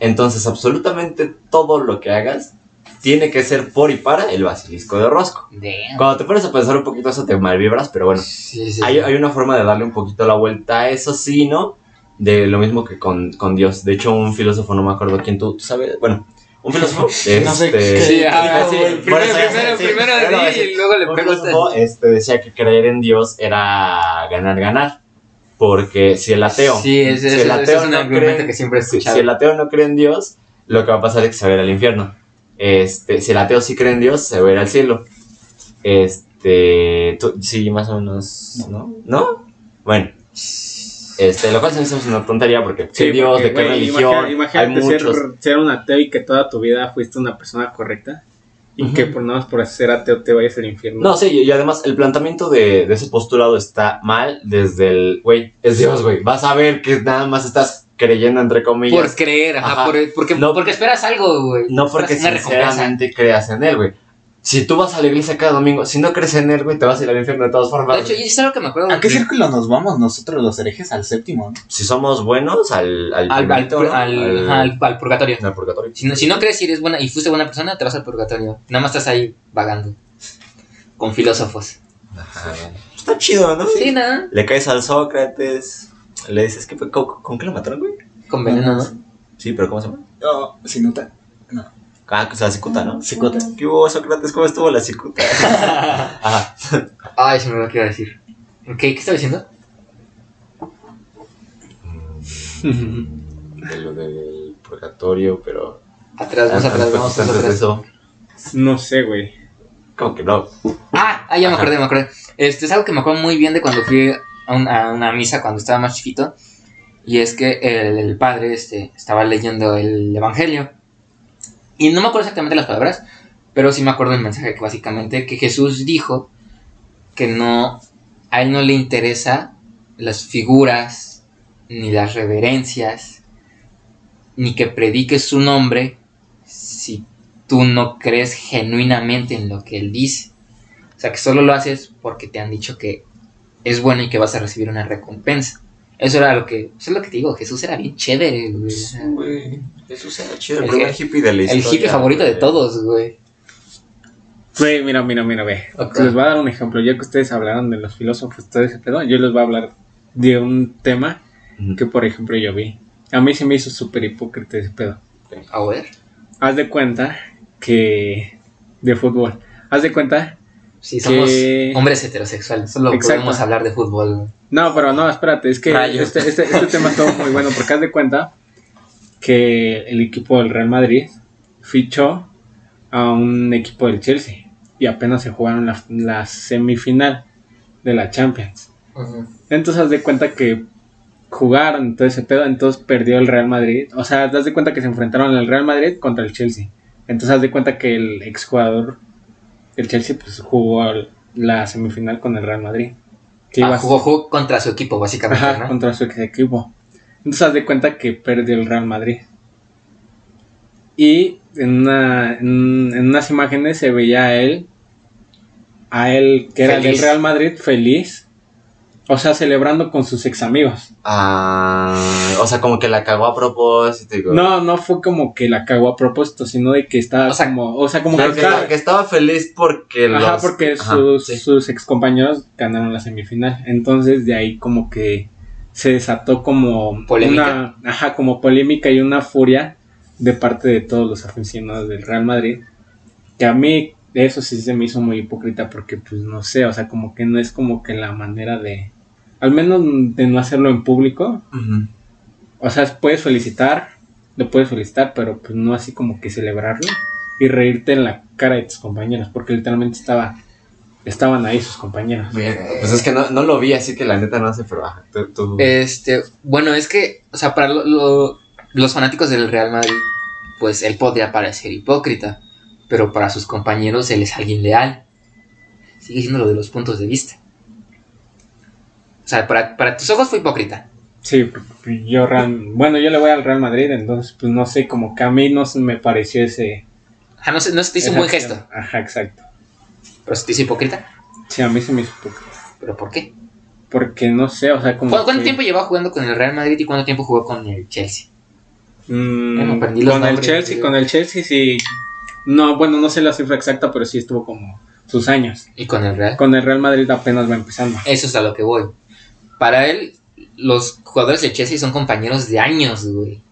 S4: Entonces, absolutamente todo lo que hagas tiene que ser por y para el basilisco de Rosco.
S2: Damn.
S4: Cuando te pones a pensar un poquito eso te malvibras, pero bueno.
S2: Sí, sí,
S4: Hay, hay una forma de darle un poquito la vuelta a eso, sí, ¿no? De lo mismo que con, con Dios. De hecho, un filósofo, no me acuerdo quién tú, ¿tú sabes, bueno, un filósofo.
S5: No sé
S4: este,
S5: qué-
S2: Sí,
S5: ¿Qué
S2: ah, sí. Primero, primero,
S4: sí,
S2: primero así. y luego le
S4: filósofo este, decía que creer en Dios era ganar, ganar. Porque si el ateo,
S2: Sí, ese,
S4: si el
S2: ese
S4: ateo
S2: es un
S4: no
S2: argumento
S4: cree-
S2: que siempre he
S4: si,
S2: escuchado.
S4: si el ateo no cree en Dios, lo que va a pasar es que se va a ir al infierno. Este, si el ateo sí cree en Dios, se va a ir al cielo. Este, tú- sí, más o menos, ¿no? ¿No? Bueno. Este, lo cual se me hace una tontería porque
S1: Sí,
S4: ¿qué Dios,
S1: porque,
S4: de qué religión,
S1: imagina-
S4: hay
S1: Imagínate ser,
S4: muchos.
S1: ser un ateo y que toda tu vida fuiste una persona correcta. Y que por nada más por ser ateo te vayas al infierno.
S4: No, sí, y además el planteamiento de, de ese postulado está mal desde el, güey, es Dios, güey, vas a ver que nada más estás creyendo entre comillas.
S2: Por creer, ajá,
S4: Ajá.
S2: por- porque,
S4: No.
S2: porque esperas algo, güey.
S4: No porque sinceramente creas en él, güey. Si tú vas a la iglesia cada domingo, si no crees en él, güey, te vas a ir al infierno de todas formas.
S2: De hecho, y es algo que me acuerdo.
S5: ¿A qué
S2: de-
S5: círculo nos vamos nosotros los herejes? Al séptimo,
S4: si somos buenos, al, al,
S2: al, al,
S4: primerito, ¿no?
S2: al-
S4: Al-
S2: ajá, al- al purgatorio.
S4: al purgatorio.
S2: Si no, si no crees y eres buena y fuiste buena persona, te vas al purgatorio. Nada más estás ahí vagando. Con filósofos.
S4: Ajá. Está chido, ¿no?
S2: Sí, nada.
S4: Le caes al Sócrates, le dices que con, con qué lo mataron, güey.
S2: Con veneno, ¿no?
S3: Sí, pero ¿cómo se llama?
S5: Oh, sin nota.
S3: Ah, que es la cicuta, ¿no?
S5: Cicuta.
S3: ¿Qué hubo, Sócrates? ¿Cómo estuvo la cicuta? Ajá.
S2: Ay, se me lo que iba a decir. ¿Qué, qué estaba diciendo?
S3: De lo del purgatorio, pero...
S2: Atrás, más atrás, vamos
S3: de
S2: atrás.
S3: eso,
S1: No sé, güey.
S3: como que no.
S2: Ah, ah, ya me acordé, me acordé. Este es algo que me acuerdo muy bien de cuando fui a una misa cuando estaba más chiquito. Y es que el, el padre este, estaba leyendo el Evangelio. Y no me acuerdo exactamente las palabras, pero sí me acuerdo el mensaje que básicamente que Jesús dijo que no, a él no le interesa las figuras, ni las reverencias, ni que prediques su nombre si tú no crees genuinamente en lo que él dice. O sea, que solo lo haces porque te han dicho que es bueno y que vas a recibir una recompensa. Eso era lo que, eso es lo que te digo, Jesús era bien chévere.
S3: Jesús era chido, el
S2: El
S3: primer hippie de la
S2: el hippie favorito de
S3: güey.
S2: todos, güey.
S1: Güey, mira, mira, mira, ve.
S2: Ok.
S1: Les voy a dar un ejemplo. Ya que ustedes hablaron de los filósofos, todo ese pedo, yo les voy a hablar de un tema que, por ejemplo, yo vi. A mí se me hizo súper hipócrita ese pedo.
S2: A ver.
S1: Haz de cuenta que... De fútbol. Haz de cuenta...
S2: Sí, somos
S1: Que-
S2: hombres heterosexuales, solo
S1: Exacto.
S2: podemos hablar de fútbol.
S1: No, pero no, espérate, es que este, este, este tema estuvo muy bueno porque haz de cuenta que el equipo del Real Madrid fichó a un equipo del Chelsea y apenas se jugaron la, la semifinal de la Champions. Entonces haz de cuenta que jugaron todo ese pedo, entonces perdió el Real Madrid. O sea, haz de cuenta que se enfrentaron el Real Madrid contra el Chelsea. Entonces haz de cuenta que el exjugador del Chelsea pues jugó la semifinal con el Real Madrid. Que
S2: Ah, jugó, jugó contra su equipo, básicamente,
S1: Ajá,
S2: ¿no?
S1: contra su ex equipo. Entonces haz de cuenta que perdió el Real Madrid. Y en, una- en, en unas imágenes se veía a él, a él que era
S2: Feliz.
S1: del Real Madrid, feliz. O sea, celebrando con sus ex amigos.
S3: Ah, o sea, como que la cagó a propósito.
S1: No, no fue como que la cagó a propósito, sino de que estaba
S2: O sea,
S1: como, o sea, como que
S3: que,
S1: estaba,
S3: que estaba feliz porque
S1: Ajá,
S3: los...
S1: porque
S3: Ajá,
S1: sus,
S3: sí.
S1: sus ex compañeros ganaron la semifinal. Entonces de ahí como que se desató como
S2: Polémica.
S1: una ajá, como polémica y una furia de parte de todos los aficionados del Real Madrid. Que a mí eso sí se me hizo muy hipócrita porque pues no sé, o sea, como que no es como que la manera de al menos de no hacerlo en público. O sea, puedes felicitar, lo puedes felicitar, pero pues no así como que celebrarlo y reírte en la cara de tus compañeros, porque literalmente estaba, estaban ahí sus compañeros.
S3: Bien, Pues es que no, no lo vi, así que la neta no sé, pero ajá, tú... tú-
S2: Este, bueno, es que, o sea, para lo- lo- los fanáticos del Real Madrid, pues él podría parecer hipócrita, pero para sus compañeros él es alguien leal. Sigue siendo lo de los puntos de vista. O sea, para, para tus ojos fue hipócrita.
S1: Sí, yo bueno, yo le voy al Real Madrid, entonces pues no sé, como que a mí no se me pareció ese...
S2: Ajá, no, se- no se te hizo un buen gesto,
S1: Ajá, exacto.
S2: Pero se te hizo hipócrita.
S1: Sí, a mí se me hizo poco.
S2: ¿Pero por qué?
S1: Porque no sé, o sea, como...
S2: ¿Cu- ¿Cuánto
S1: que,
S2: tiempo llevaba jugando con el Real Madrid y cuánto tiempo jugó con el Chelsea?
S1: mm,
S2: perdí los
S1: con el Chelsea, con el Chelsea sí... No, bueno, no sé la cifra exacta, pero sí estuvo como sus años.
S2: ¿Y con el Real?
S1: Con el Real Madrid apenas va empezando.
S2: Eso es a lo que voy. Para él, los jugadores de Chelsea son compañeros de años, güey.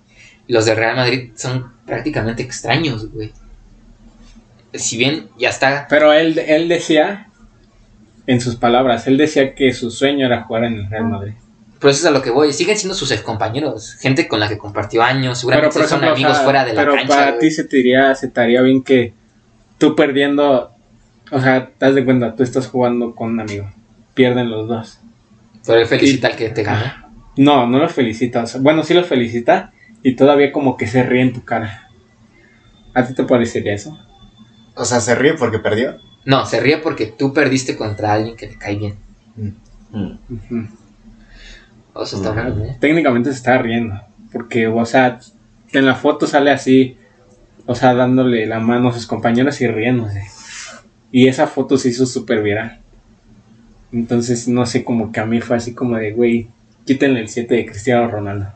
S2: Los de Real Madrid son prácticamente extraños, güey. Si bien ya está.
S1: Pero él, él decía, en sus palabras, él decía que su sueño era jugar en el Real Madrid.
S2: Pero eso es a lo que voy. Siguen siendo sus ex compañeros. Gente con la que compartió años. Seguramente
S1: Pero
S2: son
S1: ejemplo, o
S2: amigos
S1: sea,
S2: fuera de la
S1: pero
S2: cancha.
S1: para
S2: güey.
S1: ti se te, diría, se te haría bien que tú perdiendo, o sea, te das de cuenta, tú estás jugando con un amigo, pierden los dos.
S2: Pero él felicita al que te gana.
S1: No, no los felicita, o sea, bueno, sí los felicita y todavía como que se ríe en tu cara. ¿A ti te parecería eso?
S5: O sea, se ríe porque perdió.
S2: No, se ríe porque tú perdiste contra alguien que le cae bien.
S3: Mm.
S1: Ujú.
S2: O sea, está mal, ¿eh?
S1: Técnicamente se está riendo, porque, o sea, en la foto sale así, o sea, dándole la mano a sus compañeros y riéndose. Y esa foto se hizo súper viral. Entonces, no sé, como que a mí fue así como de, güey, quítenle el 7 de Cristiano Ronaldo.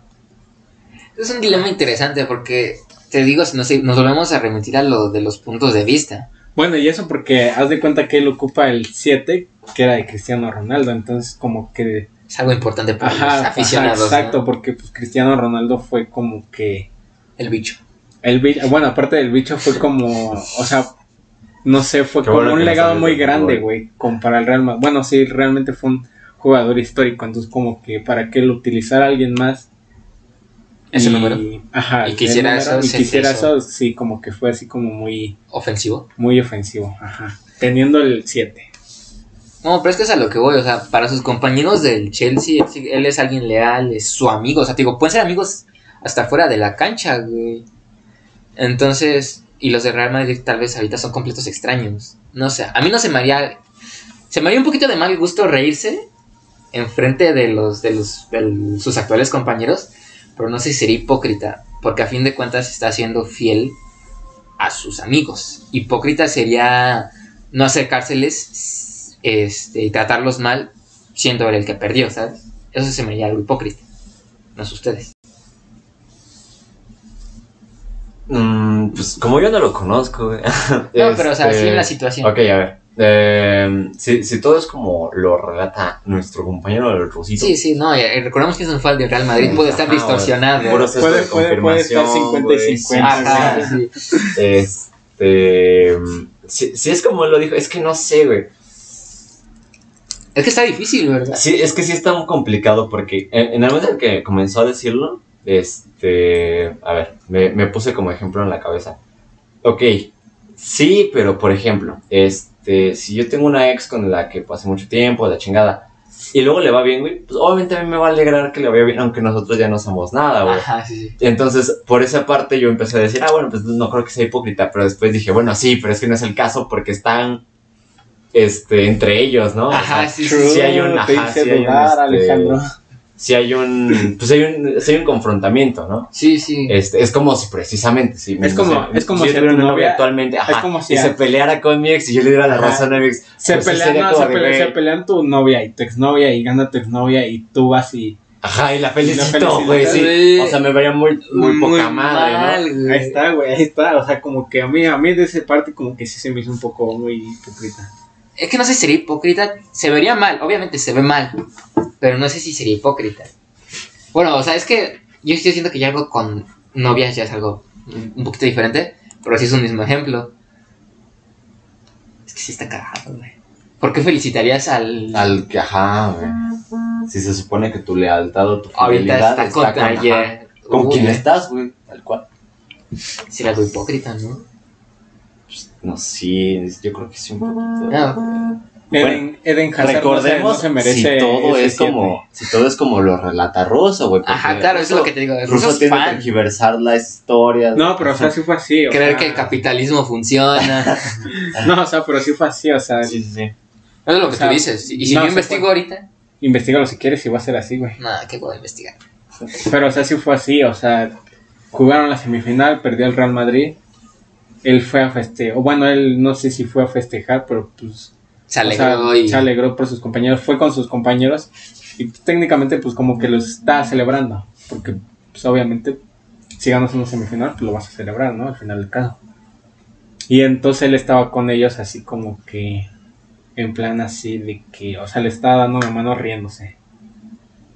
S2: Es un dilema interesante porque, te digo, si nos, nos volvemos a remitir a lo de los puntos de vista.
S1: Bueno, y eso porque haz de cuenta que él ocupa el 7, que era de Cristiano Ronaldo. Entonces, como que.
S2: Es algo importante para los
S1: Ajá,
S2: aficionados.
S1: ajá, exacto,
S2: ¿no?
S1: porque pues, Cristiano Ronaldo fue como que
S2: El bicho.
S1: El bicho, bueno, aparte del bicho fue como, o sea, no sé, fue
S4: Qué
S1: como
S4: bueno
S1: un legado muy grande, güey, como para el Real Madrid. Bueno, sí, realmente fue un jugador histórico, entonces como que para que lo utilizara alguien más.
S2: Ese
S1: y-
S2: número.
S1: Ajá,
S2: Y quisiera eso,
S1: Y quisiera eso, sí, como que fue así como muy,
S2: Ofensivo.
S1: muy ofensivo, ajá. Teniendo el 7.
S2: No, pero es que es a lo que voy, o sea, para sus compañeros del Chelsea, él, es alguien leal, es su amigo, o sea, te digo, pueden ser amigos hasta fuera de la cancha, güey. Entonces, y los de Real Madrid tal vez ahorita son completos extraños. No sé, a mí no se me haría, se me haría un poquito de mal gusto reírse enfrente de los, de los, de sus actuales compañeros, pero no sé si sería hipócrita, porque a fin de cuentas está siendo fiel a sus amigos. Hipócrita sería no acercárseles este, y tratarlos mal siendo él el que perdió, ¿sabes? Eso se me haría algo hipócrita. No sé ustedes.
S4: Mm, pues como yo no lo conozco, güey.
S2: No, pero o sea,
S4: Este,
S2: sí en la situación.
S4: Ok, a ver. Eh, si, si todo es como lo relata nuestro compañero el Rusito.
S2: Sí, sí, no, y recordemos que es un fan de Real Madrid, puede estar
S4: Ajá,
S2: distorsionado.
S4: Puro sesgo
S1: Puede-
S4: de
S1: puede- puede estar
S4: confirmación,
S1: 50 y
S4: güey,
S1: 50.
S2: Ajá, sí.
S4: Este. Si, si es como él lo dijo, es que no sé, güey.
S2: Es que está difícil, ¿verdad?
S4: Sí, es que sí está muy complicado porque en, en el momento en que comenzó a decirlo, este. A ver, me, me puse como ejemplo en la cabeza. Ok, sí, pero por ejemplo, este. Si yo tengo una ex con la que pasé mucho tiempo, la chingada, y luego le va bien, güey, pues obviamente a mí me va a alegrar que le vaya bien, aunque nosotros ya no somos nada, güey.
S2: Ajá, sí, sí.
S4: Entonces, por esa parte yo empecé a decir, ah, bueno, pues no creo que sea hipócrita, pero después dije, bueno, sí, pero es que no es el caso porque están, este, entre ellos, ¿no? O
S2: Ajá,
S4: sea,
S2: sí,
S1: True,
S4: sí hay un-
S1: te
S4: ajá,
S1: hice
S4: sí hay un, este,
S1: Alejandro.
S4: Sí hay un, pues hay un, sí hay un confrontamiento, ¿no?
S2: Sí, sí.
S4: Este, es como si precisamente, sí.
S1: Es como- es como
S4: si yo
S1: si tu
S4: novia
S1: novia-
S4: actualmente, ajá,
S1: es como si
S4: y
S1: a-
S4: se peleara con mi ex y yo le diera la
S1: Ajá.
S4: razón a mi ex.
S1: Se
S4: pues
S1: pelean, no, se,
S4: güey,
S1: se pelean tu novia y tu exnovia y gana tu exnovia y tú vas y...
S4: Ajá, y la felicito, güey, sí. O sea, me vería muy, muy poca madre, ¿no?
S2: mal, güey.
S1: Ahí está, güey, ahí está. O sea, como que a mí, a mí de esa parte como que sí se me hizo un poco muy hipócrita.
S2: Es que no sé si sería hipócrita. Se vería mal, obviamente se ve mal. Pero no sé si sería hipócrita. Bueno, o sea, es que yo estoy diciendo que ya algo con novias ya es algo un poquito diferente. Pero sí es un mismo ejemplo. Es que sí está cagado, güey. ¿Por qué felicitarías al.
S4: Al que, ajá, güey. Si se supone que tu lealtad o tu
S2: ahorita
S4: fidelidad
S2: está
S4: está, con, ajá, con
S2: Uy,
S4: quien estás, güey, tal cual.
S2: Sería algo hipócrita, ¿no?
S4: No, sí, yo creo que sí un poquito.
S2: No.
S1: Eden, Eden Hazard
S4: Recordemos
S1: no se, no se merece
S4: si todo es como si todo es como lo relata Russo, güey.
S2: Ajá, claro, eso es lo que te digo.
S4: Russo
S2: es
S4: tiene que
S2: fan.
S4: tergiversar la historia.
S1: No, pero o sea, sí fue así. O
S2: Creer
S1: sea,
S2: que el capitalismo funciona.
S1: No, o sea, pero sí fue así, o sea,
S4: Sí, sí, sí.
S2: Eso es lo que
S1: O sea,
S2: tú dices. Y si
S1: no
S2: yo investigo
S1: puede.
S2: ahorita,
S1: investigalo si quieres y va a ser así, güey.
S2: nada, ¿qué puedo investigar?
S1: Pero o sea, sí fue así, o sea, jugaron la semifinal, perdió el Real Madrid. Él fue a festejar, o bueno, él no sé si fue a festejar, pero pues
S2: Se
S1: o sea,
S2: alegró y.
S1: se alegró por sus compañeros, fue con sus compañeros y técnicamente pues como que los está celebrando, porque pues obviamente si ganas una semifinal pues lo vas a celebrar, ¿no? Al final del caso. Y entonces él estaba con ellos así como que en plan así de que, o sea, le estaba dando la mano riéndose.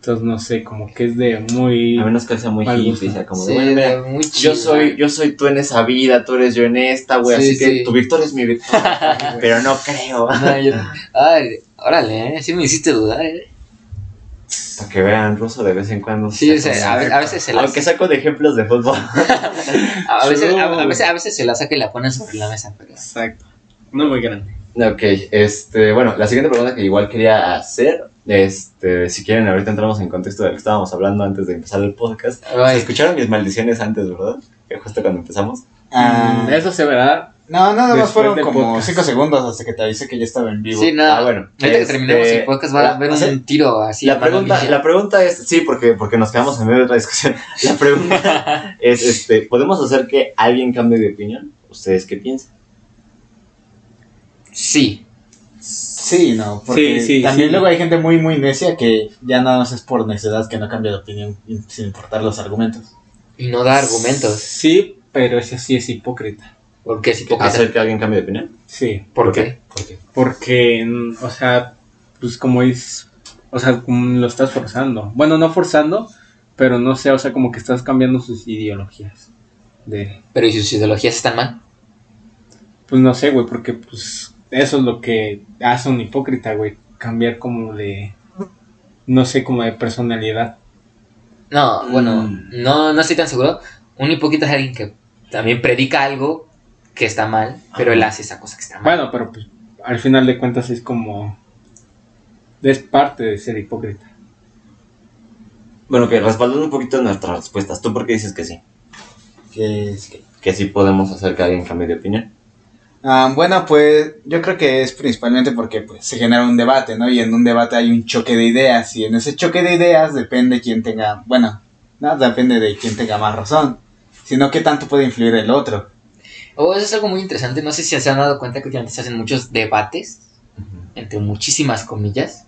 S1: Entonces no sé, como que es de muy...
S4: A menos que sea muy hippie,
S1: gusto.
S4: sea como de,
S2: Sí,
S4: bueno, mira,
S2: muy
S4: yo
S2: chido.
S4: soy, yo soy tú en esa vida, tú eres yo en esta, güey,
S2: Sí,
S4: así que tu victoria es mi victoria, pero no creo.
S2: No, yo- Ay, órale, ¿eh? Sí me hiciste dudar, ¿eh?
S4: Para que vean ruso de vez en cuando.
S2: Sí,
S4: saca
S2: o sea,
S4: una-
S2: a, ve- a veces se la
S4: Aunque saco de ejemplos de fútbol.
S2: a veces, a, a veces, a veces se la saca y la pone sobre la mesa, pero...
S1: Exacto. No muy grande.
S4: Ok, este, bueno, la siguiente pregunta que igual quería hacer, este, si quieren, ahorita entramos en contexto de lo que estábamos hablando antes de empezar el podcast.
S2: Ay,
S4: Escucharon mis maldiciones antes, ¿verdad? Que justo cuando empezamos.
S5: Ah,
S1: Mm, Eso se verá.
S5: no, nada más
S1: Después
S5: fueron como
S1: podcast.
S5: 5 segundos hasta que te avisé que ya estaba en vivo.
S2: sí, no.
S4: Ah, bueno,
S2: Ahorita que
S4: este,
S2: terminemos el podcast va a
S4: la-
S2: haber un tiro así.
S4: la pregunta, la pregunta es, sí, porque, porque nos quedamos en medio de otra discusión. La pregunta es, este, ¿podemos hacer que alguien cambie de opinión? ¿Ustedes qué piensan?
S2: Sí.
S5: Sí, no, porque
S1: Sí, sí,
S5: también
S1: sí.
S5: luego hay gente muy, muy necia que ya nada más es por necedad que no cambia de opinión sin importar los argumentos.
S2: Y no da argumentos.
S1: Sí, pero ese sí es hipócrita.
S2: Porque es hipócrita.
S4: ¿Hacer que alguien cambie de opinión?
S1: Sí.
S2: ¿Por qué?
S4: ¿Por qué?
S1: Porque, mm, o sea, pues como es, o sea, como lo estás forzando. Bueno, no forzando, pero no sé, o sea, como que estás cambiando sus ideologías. de.
S2: Pero ¿y sus ideologías están mal?
S1: Pues no sé, güey, porque pues eso es lo que hace un hipócrita, güey. Cambiar como de, no sé, como de personalidad.
S2: No, bueno,
S4: Mm.
S2: no, no estoy tan seguro. Un hipócrita es alguien que también predica algo que está mal, pero él hace esa cosa que está mal.
S1: Bueno, pero pues al final de cuentas es como, es parte de ser hipócrita.
S4: Bueno, que respaldando un poquito nuestras respuestas, ¿tú por qué dices que sí?
S5: Que es que-
S4: Que sí podemos hacer que alguien cambie de opinión.
S5: Ah, bueno, pues yo creo que es principalmente porque pues, se genera un debate, ¿no? Y en un debate hay un choque de ideas y en ese choque de ideas depende quién tenga, bueno, no depende de quién tenga más razón, sino qué tanto puede influir el otro.
S2: Oh, eso es algo muy interesante. No sé si se han dado cuenta que últimamente se hacen muchos debates, entre muchísimas comillas,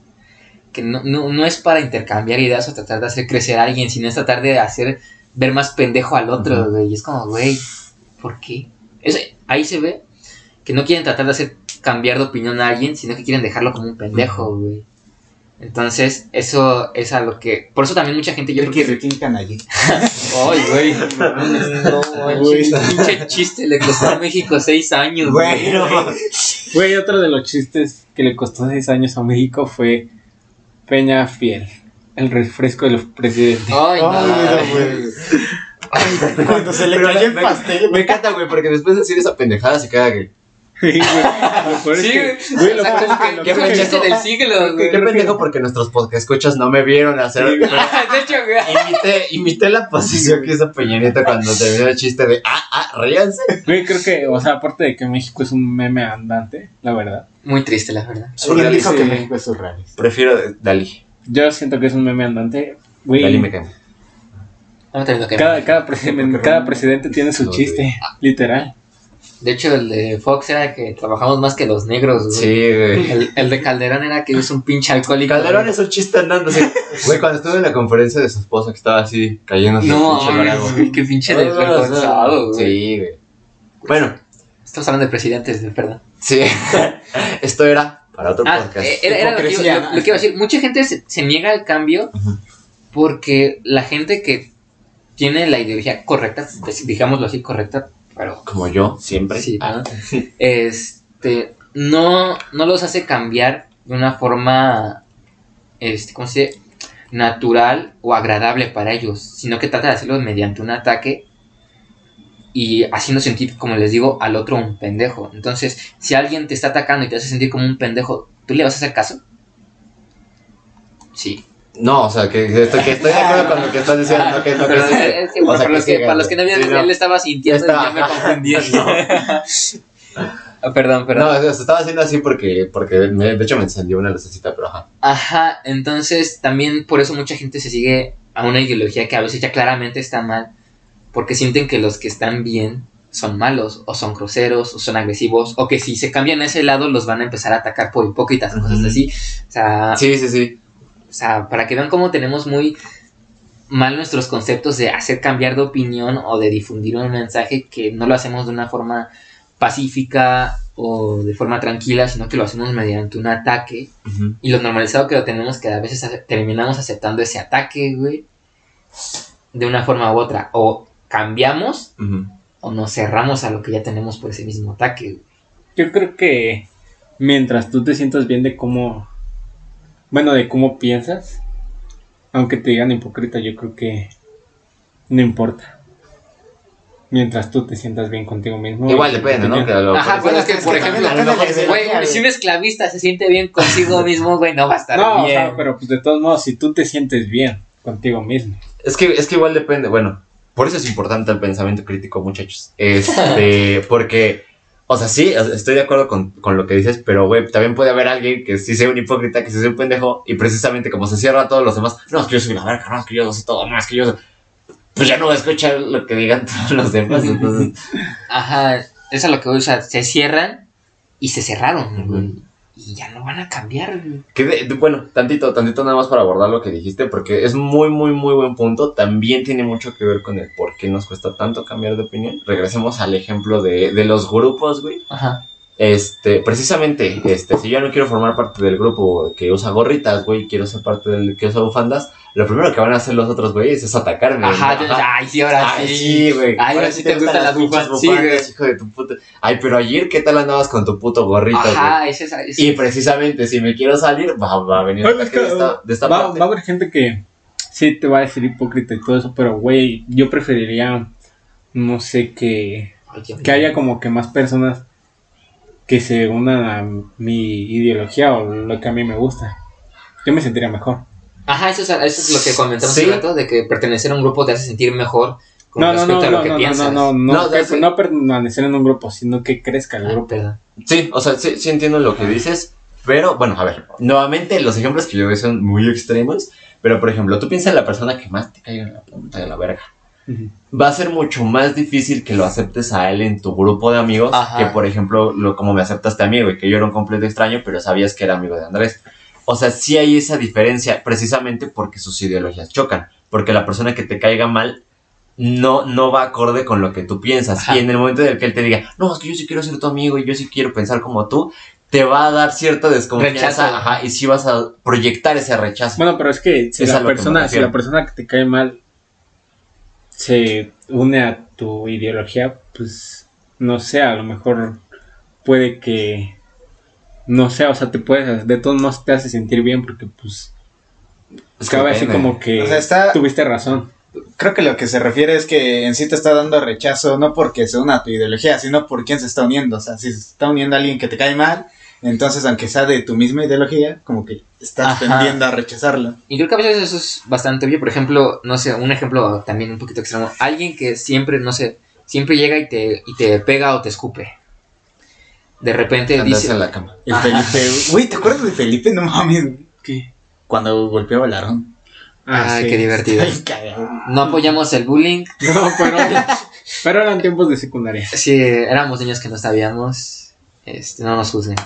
S2: que no, no, no es para intercambiar ideas o tratar de hacer crecer a alguien, sino es tratar de hacer ver más pendejo al otro, güey. Y es como, güey, ¿por qué? Eso- ahí se ve que no quieren tratar de hacer cambiar de opinión a alguien, sino que quieren dejarlo como un pendejo, güey. Entonces, eso es a lo que... Por eso también mucha gente... Yo creo que...
S5: Ricky Canallí.
S2: Ay, güey. No pinche chiste le costó a México seis años, güey.
S1: Güey, otro de los chistes que le costó 6 años a México fue Peña Fiel, el refresco de los presidentes.
S2: Ay, no.
S5: Cuando se le cayó el
S4: me-
S5: pastel.
S4: Me encanta, güey, porque después de decir esa pendejada se queda que.
S1: Güey,
S2: Sí,
S1: que-
S2: güey.
S1: lo peor es que- lo
S2: que- chiste del siglo, güey.
S4: Qué pendejo porque nuestros podcast escuchas no me vieron hacer.
S1: Sí, güey.
S2: De hecho, güey.
S4: Imité, imité la posición que hizo Peña Nieto cuando terminó el chiste de ah, ah, ríanse.
S1: Güey, creo que, o sea, aparte de que México es un meme andante, la verdad.
S2: Muy triste, la verdad.
S5: Alguien dijo
S1: Sí.
S5: que México es surrealista.
S4: Prefiero Dalí.
S1: Yo siento que es un meme andante. Güey,
S4: Dalí me cae.
S2: Que-
S1: cada, cada, presi- cada presidente tiene su
S4: No,
S1: chiste, literal.
S2: De hecho, el de Fox era que trabajamos más que los negros, güey.
S4: Sí, güey.
S2: El, el de Calderón era que es un pinche alcohólico.
S4: Calderón es un chiste andando así. Güey, cuando estuve en la conferencia de su esposa que estaba así cayéndose el
S2: No,
S4: pinche bravo.
S2: güey, qué pinche desvergonzado, güey.
S4: Sí, güey. Bueno,
S2: Estamos hablando de presidentes, de verdad.
S4: sí. Esto era para otro
S2: Ah,
S4: podcast.
S2: eh, era, era lo, que, iba-
S5: Hipocresía,
S2: lo- lo que iba a decir. Mucha gente se, se niega al cambio porque la gente que tiene la ideología correcta, pues, digámoslo así, correcta, pero
S4: Como yo, siempre.
S2: Sí,
S4: Ah,
S2: ¿no? este, no, no los hace cambiar de una forma, este, ¿cómo se dice? natural o agradable para ellos, sino que trata de hacerlo mediante un ataque y haciendo sentir, como les digo, al otro un pendejo. Entonces, si alguien te está atacando y te hace sentir como un pendejo, ¿tú le vas a hacer caso? Sí.
S4: No, o sea, que, que estoy, que estoy de acuerdo con lo que estás diciendo. no que, no que
S2: es que
S4: O
S2: para, los
S4: que
S2: para los que no vieron,
S4: sí, no.
S2: él estaba sintiendo
S4: Estaba-
S2: y yo me confundí. Ah, perdón, perdón.
S4: No, o sea, se estaba haciendo así porque, porque me- de hecho me encendió una lucecita, pero ajá.
S2: Ajá, entonces también por eso mucha gente se sigue a una ideología que a veces ya claramente está mal, porque sienten que los que están bien son malos, o son groseros, o son agresivos, o que si se cambian a ese lado los van a empezar a atacar por hipócritas o cosas así. O sea,
S4: Sí, sí, sí.
S2: O sea, para que vean cómo tenemos muy mal nuestros conceptos de hacer cambiar de opinión o de difundir un mensaje que no lo hacemos de una forma pacífica o de forma tranquila, sino que lo hacemos mediante un ataque y lo normalizado que lo tenemos que a veces ace- terminamos aceptando ese ataque, güey, de una forma u otra. O cambiamos o nos cerramos a lo que ya tenemos por ese mismo ataque, güey.
S1: Yo creo que mientras tú te sientas bien de cómo, bueno, de cómo piensas, aunque te digan hipócrita, yo creo que no importa. Mientras tú te sientas bien contigo mismo.
S4: Igual depende, ¿no? Que lo-
S2: Ajá, bueno, es que, por ejemplo, güey, si un esclavista se siente bien consigo mismo, güey, no va a estar
S1: No,
S2: bien.
S1: sea, pero pues de todos modos, si tú te sientes bien contigo mismo.
S4: Es que, es que igual depende, bueno, por eso es importante el pensamiento crítico, muchachos. Este, porque, o sea, sí, estoy de acuerdo con, con lo que dices, pero, güey, también puede haber alguien que sí sea un hipócrita, que sí sea un pendejo, y precisamente como se cierra a todos los demás, no, es que yo soy la verga, no, es que yo sé todo, no, es que yo soy... Pues ya no voy a escuchar lo que digan todos los demás, entonces...
S2: Ajá, eso es lo que voy, o sea, se cierran y se cerraron. Y ya no van a cambiar, güey.
S4: Que de- de- bueno, tantito, tantito nada más para abordar lo que dijiste, porque es muy, muy, muy buen punto. También tiene mucho que ver con el por qué nos cuesta tanto cambiar de opinión. Regresemos al ejemplo de, de los grupos, güey.
S2: Ajá.
S4: Este, precisamente, este, si yo no quiero formar parte del grupo que usa gorritas, güey, quiero ser parte del que usa bufandas, lo primero que van a hacer los otros güeyes es atacarme.
S2: Ajá,
S4: ¿no?
S2: yo- ay, sí, ahora
S4: Ay,
S2: sí.
S4: sí, güey.
S2: Ay, ahora sí te gustan las bufandas. Sí, güey.
S4: hijo de tu puta. Ay, pero ayer, ¿qué tal andabas con tu puto gorrito, güey?
S2: Ajá, ese es. ese-
S4: Y precisamente, si me quiero salir, va, va a venir
S1: es que,
S4: de esta, de esta
S1: va,
S4: parte.
S1: va a haber gente que sí te va a decir hipócrita y todo eso, pero güey, yo preferiría, no sé, que,
S2: Ay,
S1: que haya como que más personas que se unan a mi ideología o lo que a mí me gusta. Yo me sentiría mejor.
S2: Ajá, eso es, eso es lo que comentamos
S4: Sí.
S2: hace rato, de que pertenecer a un grupo te hace sentir mejor con
S1: No, no,
S2: respecto
S1: no,
S2: a lo
S1: no,
S2: que
S1: no, no,
S2: piensas.
S1: no, no,
S4: No,
S1: no, que-
S4: sí.
S1: no permanecer en un grupo, sino que crezca el
S2: Ah,
S1: grupo.
S2: perdón.
S4: Sí, o sea, sí, sí entiendo lo que dices, pero bueno, a ver, nuevamente los ejemplos que yo doy son muy extremos, pero por ejemplo, tú piensas en la persona que más te caiga en la punta de la verga. Va a ser mucho más difícil que lo aceptes a él en tu grupo de amigos
S2: Ajá.
S4: que, por ejemplo, lo, como me aceptaste a mí, güey, que yo era un completo extraño, pero sabías que era amigo de Andrés. O sea, sí hay esa diferencia, precisamente porque sus ideologías chocan, porque la persona que te caiga mal no, no va acorde con lo que tú piensas.
S2: Ajá.
S4: Y en el momento en el que él te diga, no, es que yo sí quiero ser tu amigo y yo sí quiero pensar como tú, te va a dar cierta desconfianza,
S2: Rechazo.
S4: ajá, y sí vas a proyectar ese rechazo.
S1: Bueno, pero es que si
S4: Es
S1: la persona, si la persona que te cae mal se une a tu ideología, pues no sé, a lo mejor puede que no sé, o sea, te puedes, de todos modos te hace sentir bien porque pues cabe así como que
S5: O sea, está-
S1: tuviste razón.
S5: Creo que lo que se refiere es que en sí te está dando rechazo no porque se una a tu ideología, sino por quién se está uniendo. O sea, si se está uniendo a alguien que te cae mal, entonces aunque sea de tu misma ideología, como que estás
S2: Ajá.
S5: tendiendo a rechazarlo.
S2: Y creo que a veces eso es bastante obvio. Por ejemplo, no sé, un ejemplo también un poquito extremo. Alguien que siempre, no sé, siempre llega y te, y te pega o te escupe. De repente
S4: Andas
S2: dice...
S4: en la cama.
S5: El
S2: Ajá.
S5: Felipe, güey, ¿te acuerdas de Felipe? No mames,
S1: ¿Qué?
S5: cuando golpeaba el arón.
S2: Ay,
S1: sí.
S2: qué divertido.
S5: Ay.
S2: No apoyamos el bullying.
S1: No, pero, pero eran tiempos de secundaria.
S2: Sí, éramos niños que no sabíamos. Este, no nos juzguen.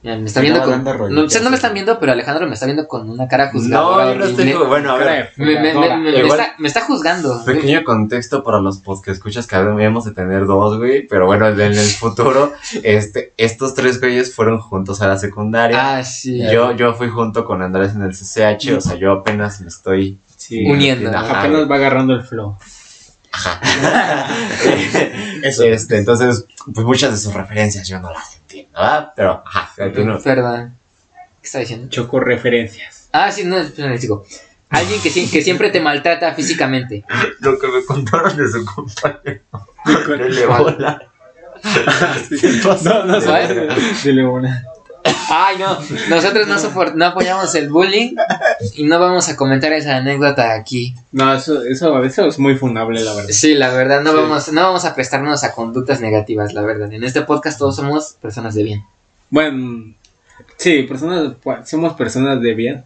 S2: Me está viendo con. No, ustedes no me están viendo, pero Alejandro me está viendo con una cara juzgadora.
S4: No, yo no estoy. Bueno, a ver.
S2: Me, me- me- me- me
S4: Igual-
S2: está, me está juzgando.
S4: Pequeño contexto para los post que escuchas que debemos de tener dos, güey. Pero bueno, en el futuro, este, estos tres güeyes fueron juntos a la secundaria.
S2: Ah, sí.
S4: yo, yo fui junto con Andrés en el CCH, o sea, yo apenas me estoy
S1: Sí.
S2: Uniendo.
S4: Ajá,
S1: Apenas va agarrando el flow.
S5: Eso.
S4: Este, entonces, pues muchas de sus referencias yo no las entiendo, ¿verdad? Pero, ajá, tú no-
S2: Perdón. ¿Qué está diciendo?
S1: Choco referencias.
S2: Ah, sí, no, espera, les digo. Alguien que, que siempre te maltrata físicamente.
S4: Lo que me contaron de su compañero.
S1: ¿Cuál?
S4: Le bola.
S1: No, no. Dile una.
S2: Ay, no. Nosotros no, soport- no apoyamos el bullying y no vamos a comentar esa anécdota aquí.
S1: No, eso, eso, eso es muy funable, la verdad.
S2: Sí, la verdad, no,
S4: Sí.
S2: Vamos, no vamos a prestarnos a conductas negativas, la verdad. En este podcast todos somos personas de bien.
S1: Bueno, sí, personas, somos personas de bien.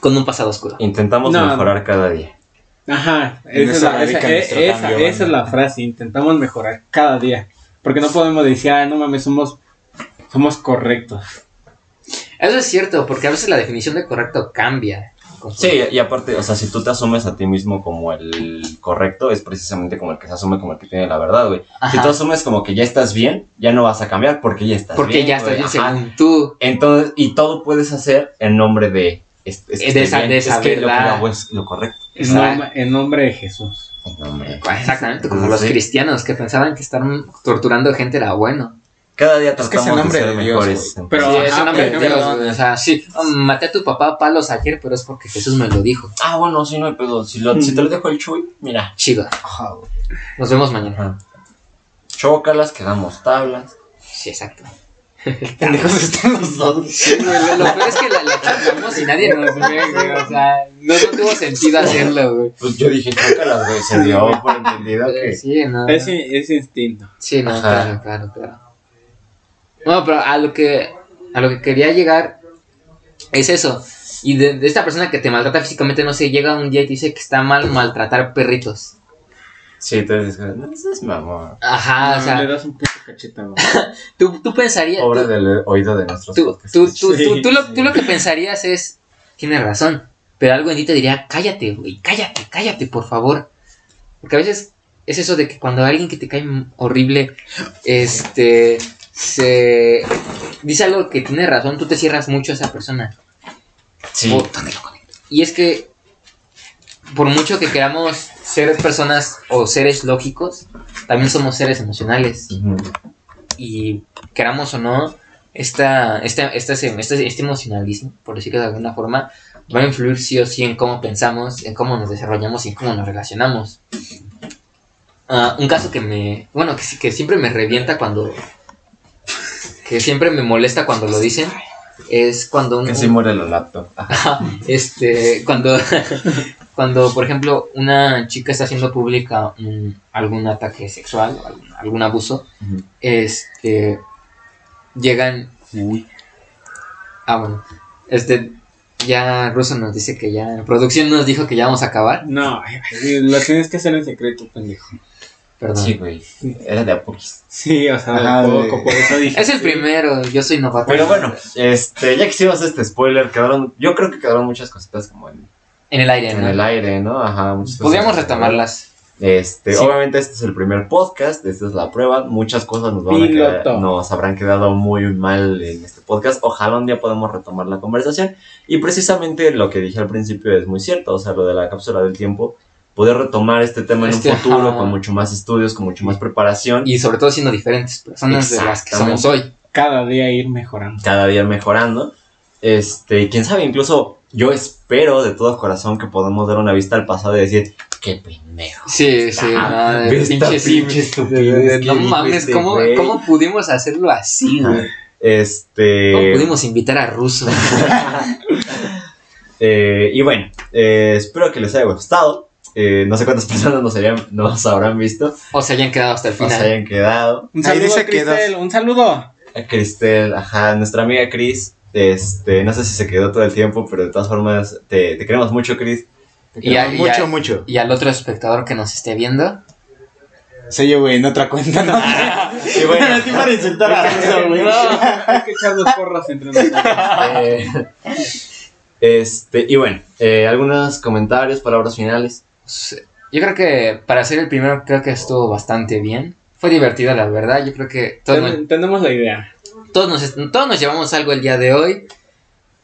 S2: Con un pasado oscuro.
S4: Intentamos
S1: No.
S4: mejorar cada día.
S1: Ajá, esa esa, esa-
S5: cambio,
S1: esa es la frase, intentamos mejorar cada día. Porque no podemos decir, ah, no mames, somos, somos correctos.
S2: Eso es cierto, porque a veces la definición de correcto cambia.
S4: Sí, y aparte, o sea, si tú te asumes a ti mismo como el correcto, es precisamente como el que se asume como el que tiene la verdad, güey. Si tú asumes como que ya estás bien, ya no vas a cambiar porque ya estás
S2: Porque
S4: bien.
S2: ya estás bien según tú.
S4: Entonces, y todo puedes hacer en nombre de... Es, es que
S2: de
S4: estoy
S2: esa-
S4: bien,
S2: de esa
S4: es que lo que
S2: verdad.
S4: hago es lo correcto.
S1: En,
S2: Exacto.
S1: nom- en nombre de Jesús.
S4: En nombre.
S2: Exactamente, como los cristianos que pensaban que estar torturando gente era bueno.
S4: Cada día
S5: Es que es
S4: tratamos
S5: en nombre
S4: de ser
S5: de Dios,
S4: mejores.
S1: Pero-
S2: Sí, es un nombre de Dios, O sea, sí, oh, maté a tu papá a palos ayer, pero es porque Jesús me lo dijo.
S4: Ah, bueno, sí, no hay pedo. Si, lo- si te lo dejo el Chuy, mira.
S2: Chido. Nos vemos mañana.
S4: Ajá. Chócalas, quedamos tablas.
S2: Sí, exacto.
S5: Pendejos están los dos.
S2: Sí, güey, lo, lo peor es que la, la chocamos y nadie nos ve, güey. O sea, no, no tuvo sentido hacerlo, güey.
S4: Pues yo dije chócalas, güey. Se dio por entendido que.
S2: Sí, no.
S1: Es, es instinto.
S2: Sí, no,
S4: Ajá.
S2: claro, claro, claro. No, pero a lo que a lo que quería llegar es eso. Y de, de esta persona que te maltrata físicamente, no sé, llega un día y te dice que está mal maltratar perritos.
S4: Sí, entonces, no, es mamón.
S2: Ajá, o sea,
S1: le das un puto
S2: tú, tú pensarías.
S4: Pobre
S2: tú-
S4: del oído de nuestros
S2: tú,
S4: podcasts.
S2: tú, tú,
S1: Sí,
S2: tú, tú lo,
S1: sí.
S2: tú lo que pensarías es, tienes razón, pero algo en ti te diría, cállate, güey, cállate, cállate, por favor. Porque a veces es eso de que cuando alguien que te cae horrible, este, se dice algo que tiene razón, tú te cierras mucho a esa persona.
S4: Sí.
S2: Y es que por mucho que queramos ser personas o seres lógicos, también somos seres emocionales. Y queramos o no, esta, esta, este, este, este emocionalismo, por decirlo de alguna forma, va a influir sí o sí en cómo pensamos, en cómo nos desarrollamos y en cómo nos relacionamos. Ah, un caso que me, bueno, que, que siempre me revienta cuando, que siempre me molesta cuando lo dicen, es cuando un,
S4: Casi muere la laptop.
S2: Este, cuando, cuando, por ejemplo, una chica está haciendo pública un- algún ataque sexual, o algún, algún abuso, este, llegan, ah, bueno, este, ya Russo nos dice que ya, producción nos dijo que ya vamos a acabar,
S1: No, lo tienes que hacer en secreto, pendejo.
S2: Perdón.
S4: Sí, güey. Era de a poquis.
S1: Sí, o sea,
S5: Ajá,
S1: poco, por eso dije.
S2: Es el primero, yo soy novato.
S4: Pero bueno, este, ya que hicimos este spoiler, quedaron, yo creo que quedaron muchas cositas como en,
S2: En el aire,
S4: en
S2: ¿no?
S4: el aire, ¿no? Ajá, muchas cosas.
S2: Podríamos retomarlas.
S4: Este,
S2: Sí.
S4: obviamente este es el primer podcast, esta es la prueba, muchas cosas nos, van a quedar- nos habrán quedado muy mal en este podcast, ojalá un día podamos retomar la conversación y precisamente lo que dije al principio es muy cierto, o sea, lo de la cápsula del tiempo, poder retomar este tema en un futuro
S2: ajá.
S4: con mucho más estudios, con mucho más preparación
S2: Y sobre todo siendo diferentes personas de las que somos hoy.
S1: Cada día ir mejorando.
S4: cada día mejorando. Este, y quién sabe, incluso yo espero de todo corazón que podamos dar una vista al pasado y decir, qué pendejo.
S2: Sí, sí, no, de pinche sí,
S4: pinche estupidez
S2: no mames, ¿cómo. ¿cómo pudimos hacerlo así, güey? ¿Cómo
S4: Este,
S2: pudimos invitar a Russo?
S4: eh, y bueno, eh, espero que les haya gustado. Eh, no sé cuántas personas nos, hayan- nos habrán visto,
S2: o se hayan quedado hasta el
S4: o se
S2: final.
S4: hayan quedado.
S1: Un
S5: Ahí
S1: saludo
S5: dice
S1: a
S5: que.
S1: Cristel, un saludo.
S4: A Cristel, ajá, nuestra amiga Cris. Este, no sé si se quedó todo el tiempo, pero de todas formas, te, te queremos mucho, Cris. Te
S2: Y a-
S4: queremos
S2: y
S5: mucho,
S2: a-
S5: mucho.
S2: Y al otro espectador que nos esté viendo,
S5: Soy yo, güey, en otra cuenta, ¿no?
S4: Y bueno,
S5: metí para insultar a güey.
S1: Hay que echar dos porras entre nosotros.
S4: Eh, este, y bueno, eh, algunos comentarios, palabras finales.
S2: Yo creo que para ser el primero, creo que estuvo bastante bien. Fue divertido, la verdad. Yo creo que todos, nos-
S1: Ten- tenemos la idea.
S2: todos, nos, todos nos llevamos algo el día de hoy.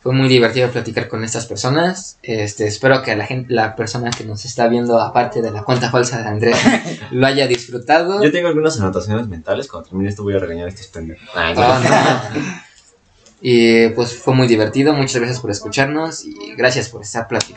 S2: Fue muy divertido platicar con estas personas. Este, espero que la gente, la persona que nos está viendo, aparte de la cuenta falsa de Andrés, lo haya disfrutado.
S4: Yo tengo algunas anotaciones mentales. Cuando termine esto, voy a regañar a estos pendejos. Ay, no.
S2: Ah, no. Y pues fue muy divertido. Muchas gracias por escucharnos y gracias por estar platicando.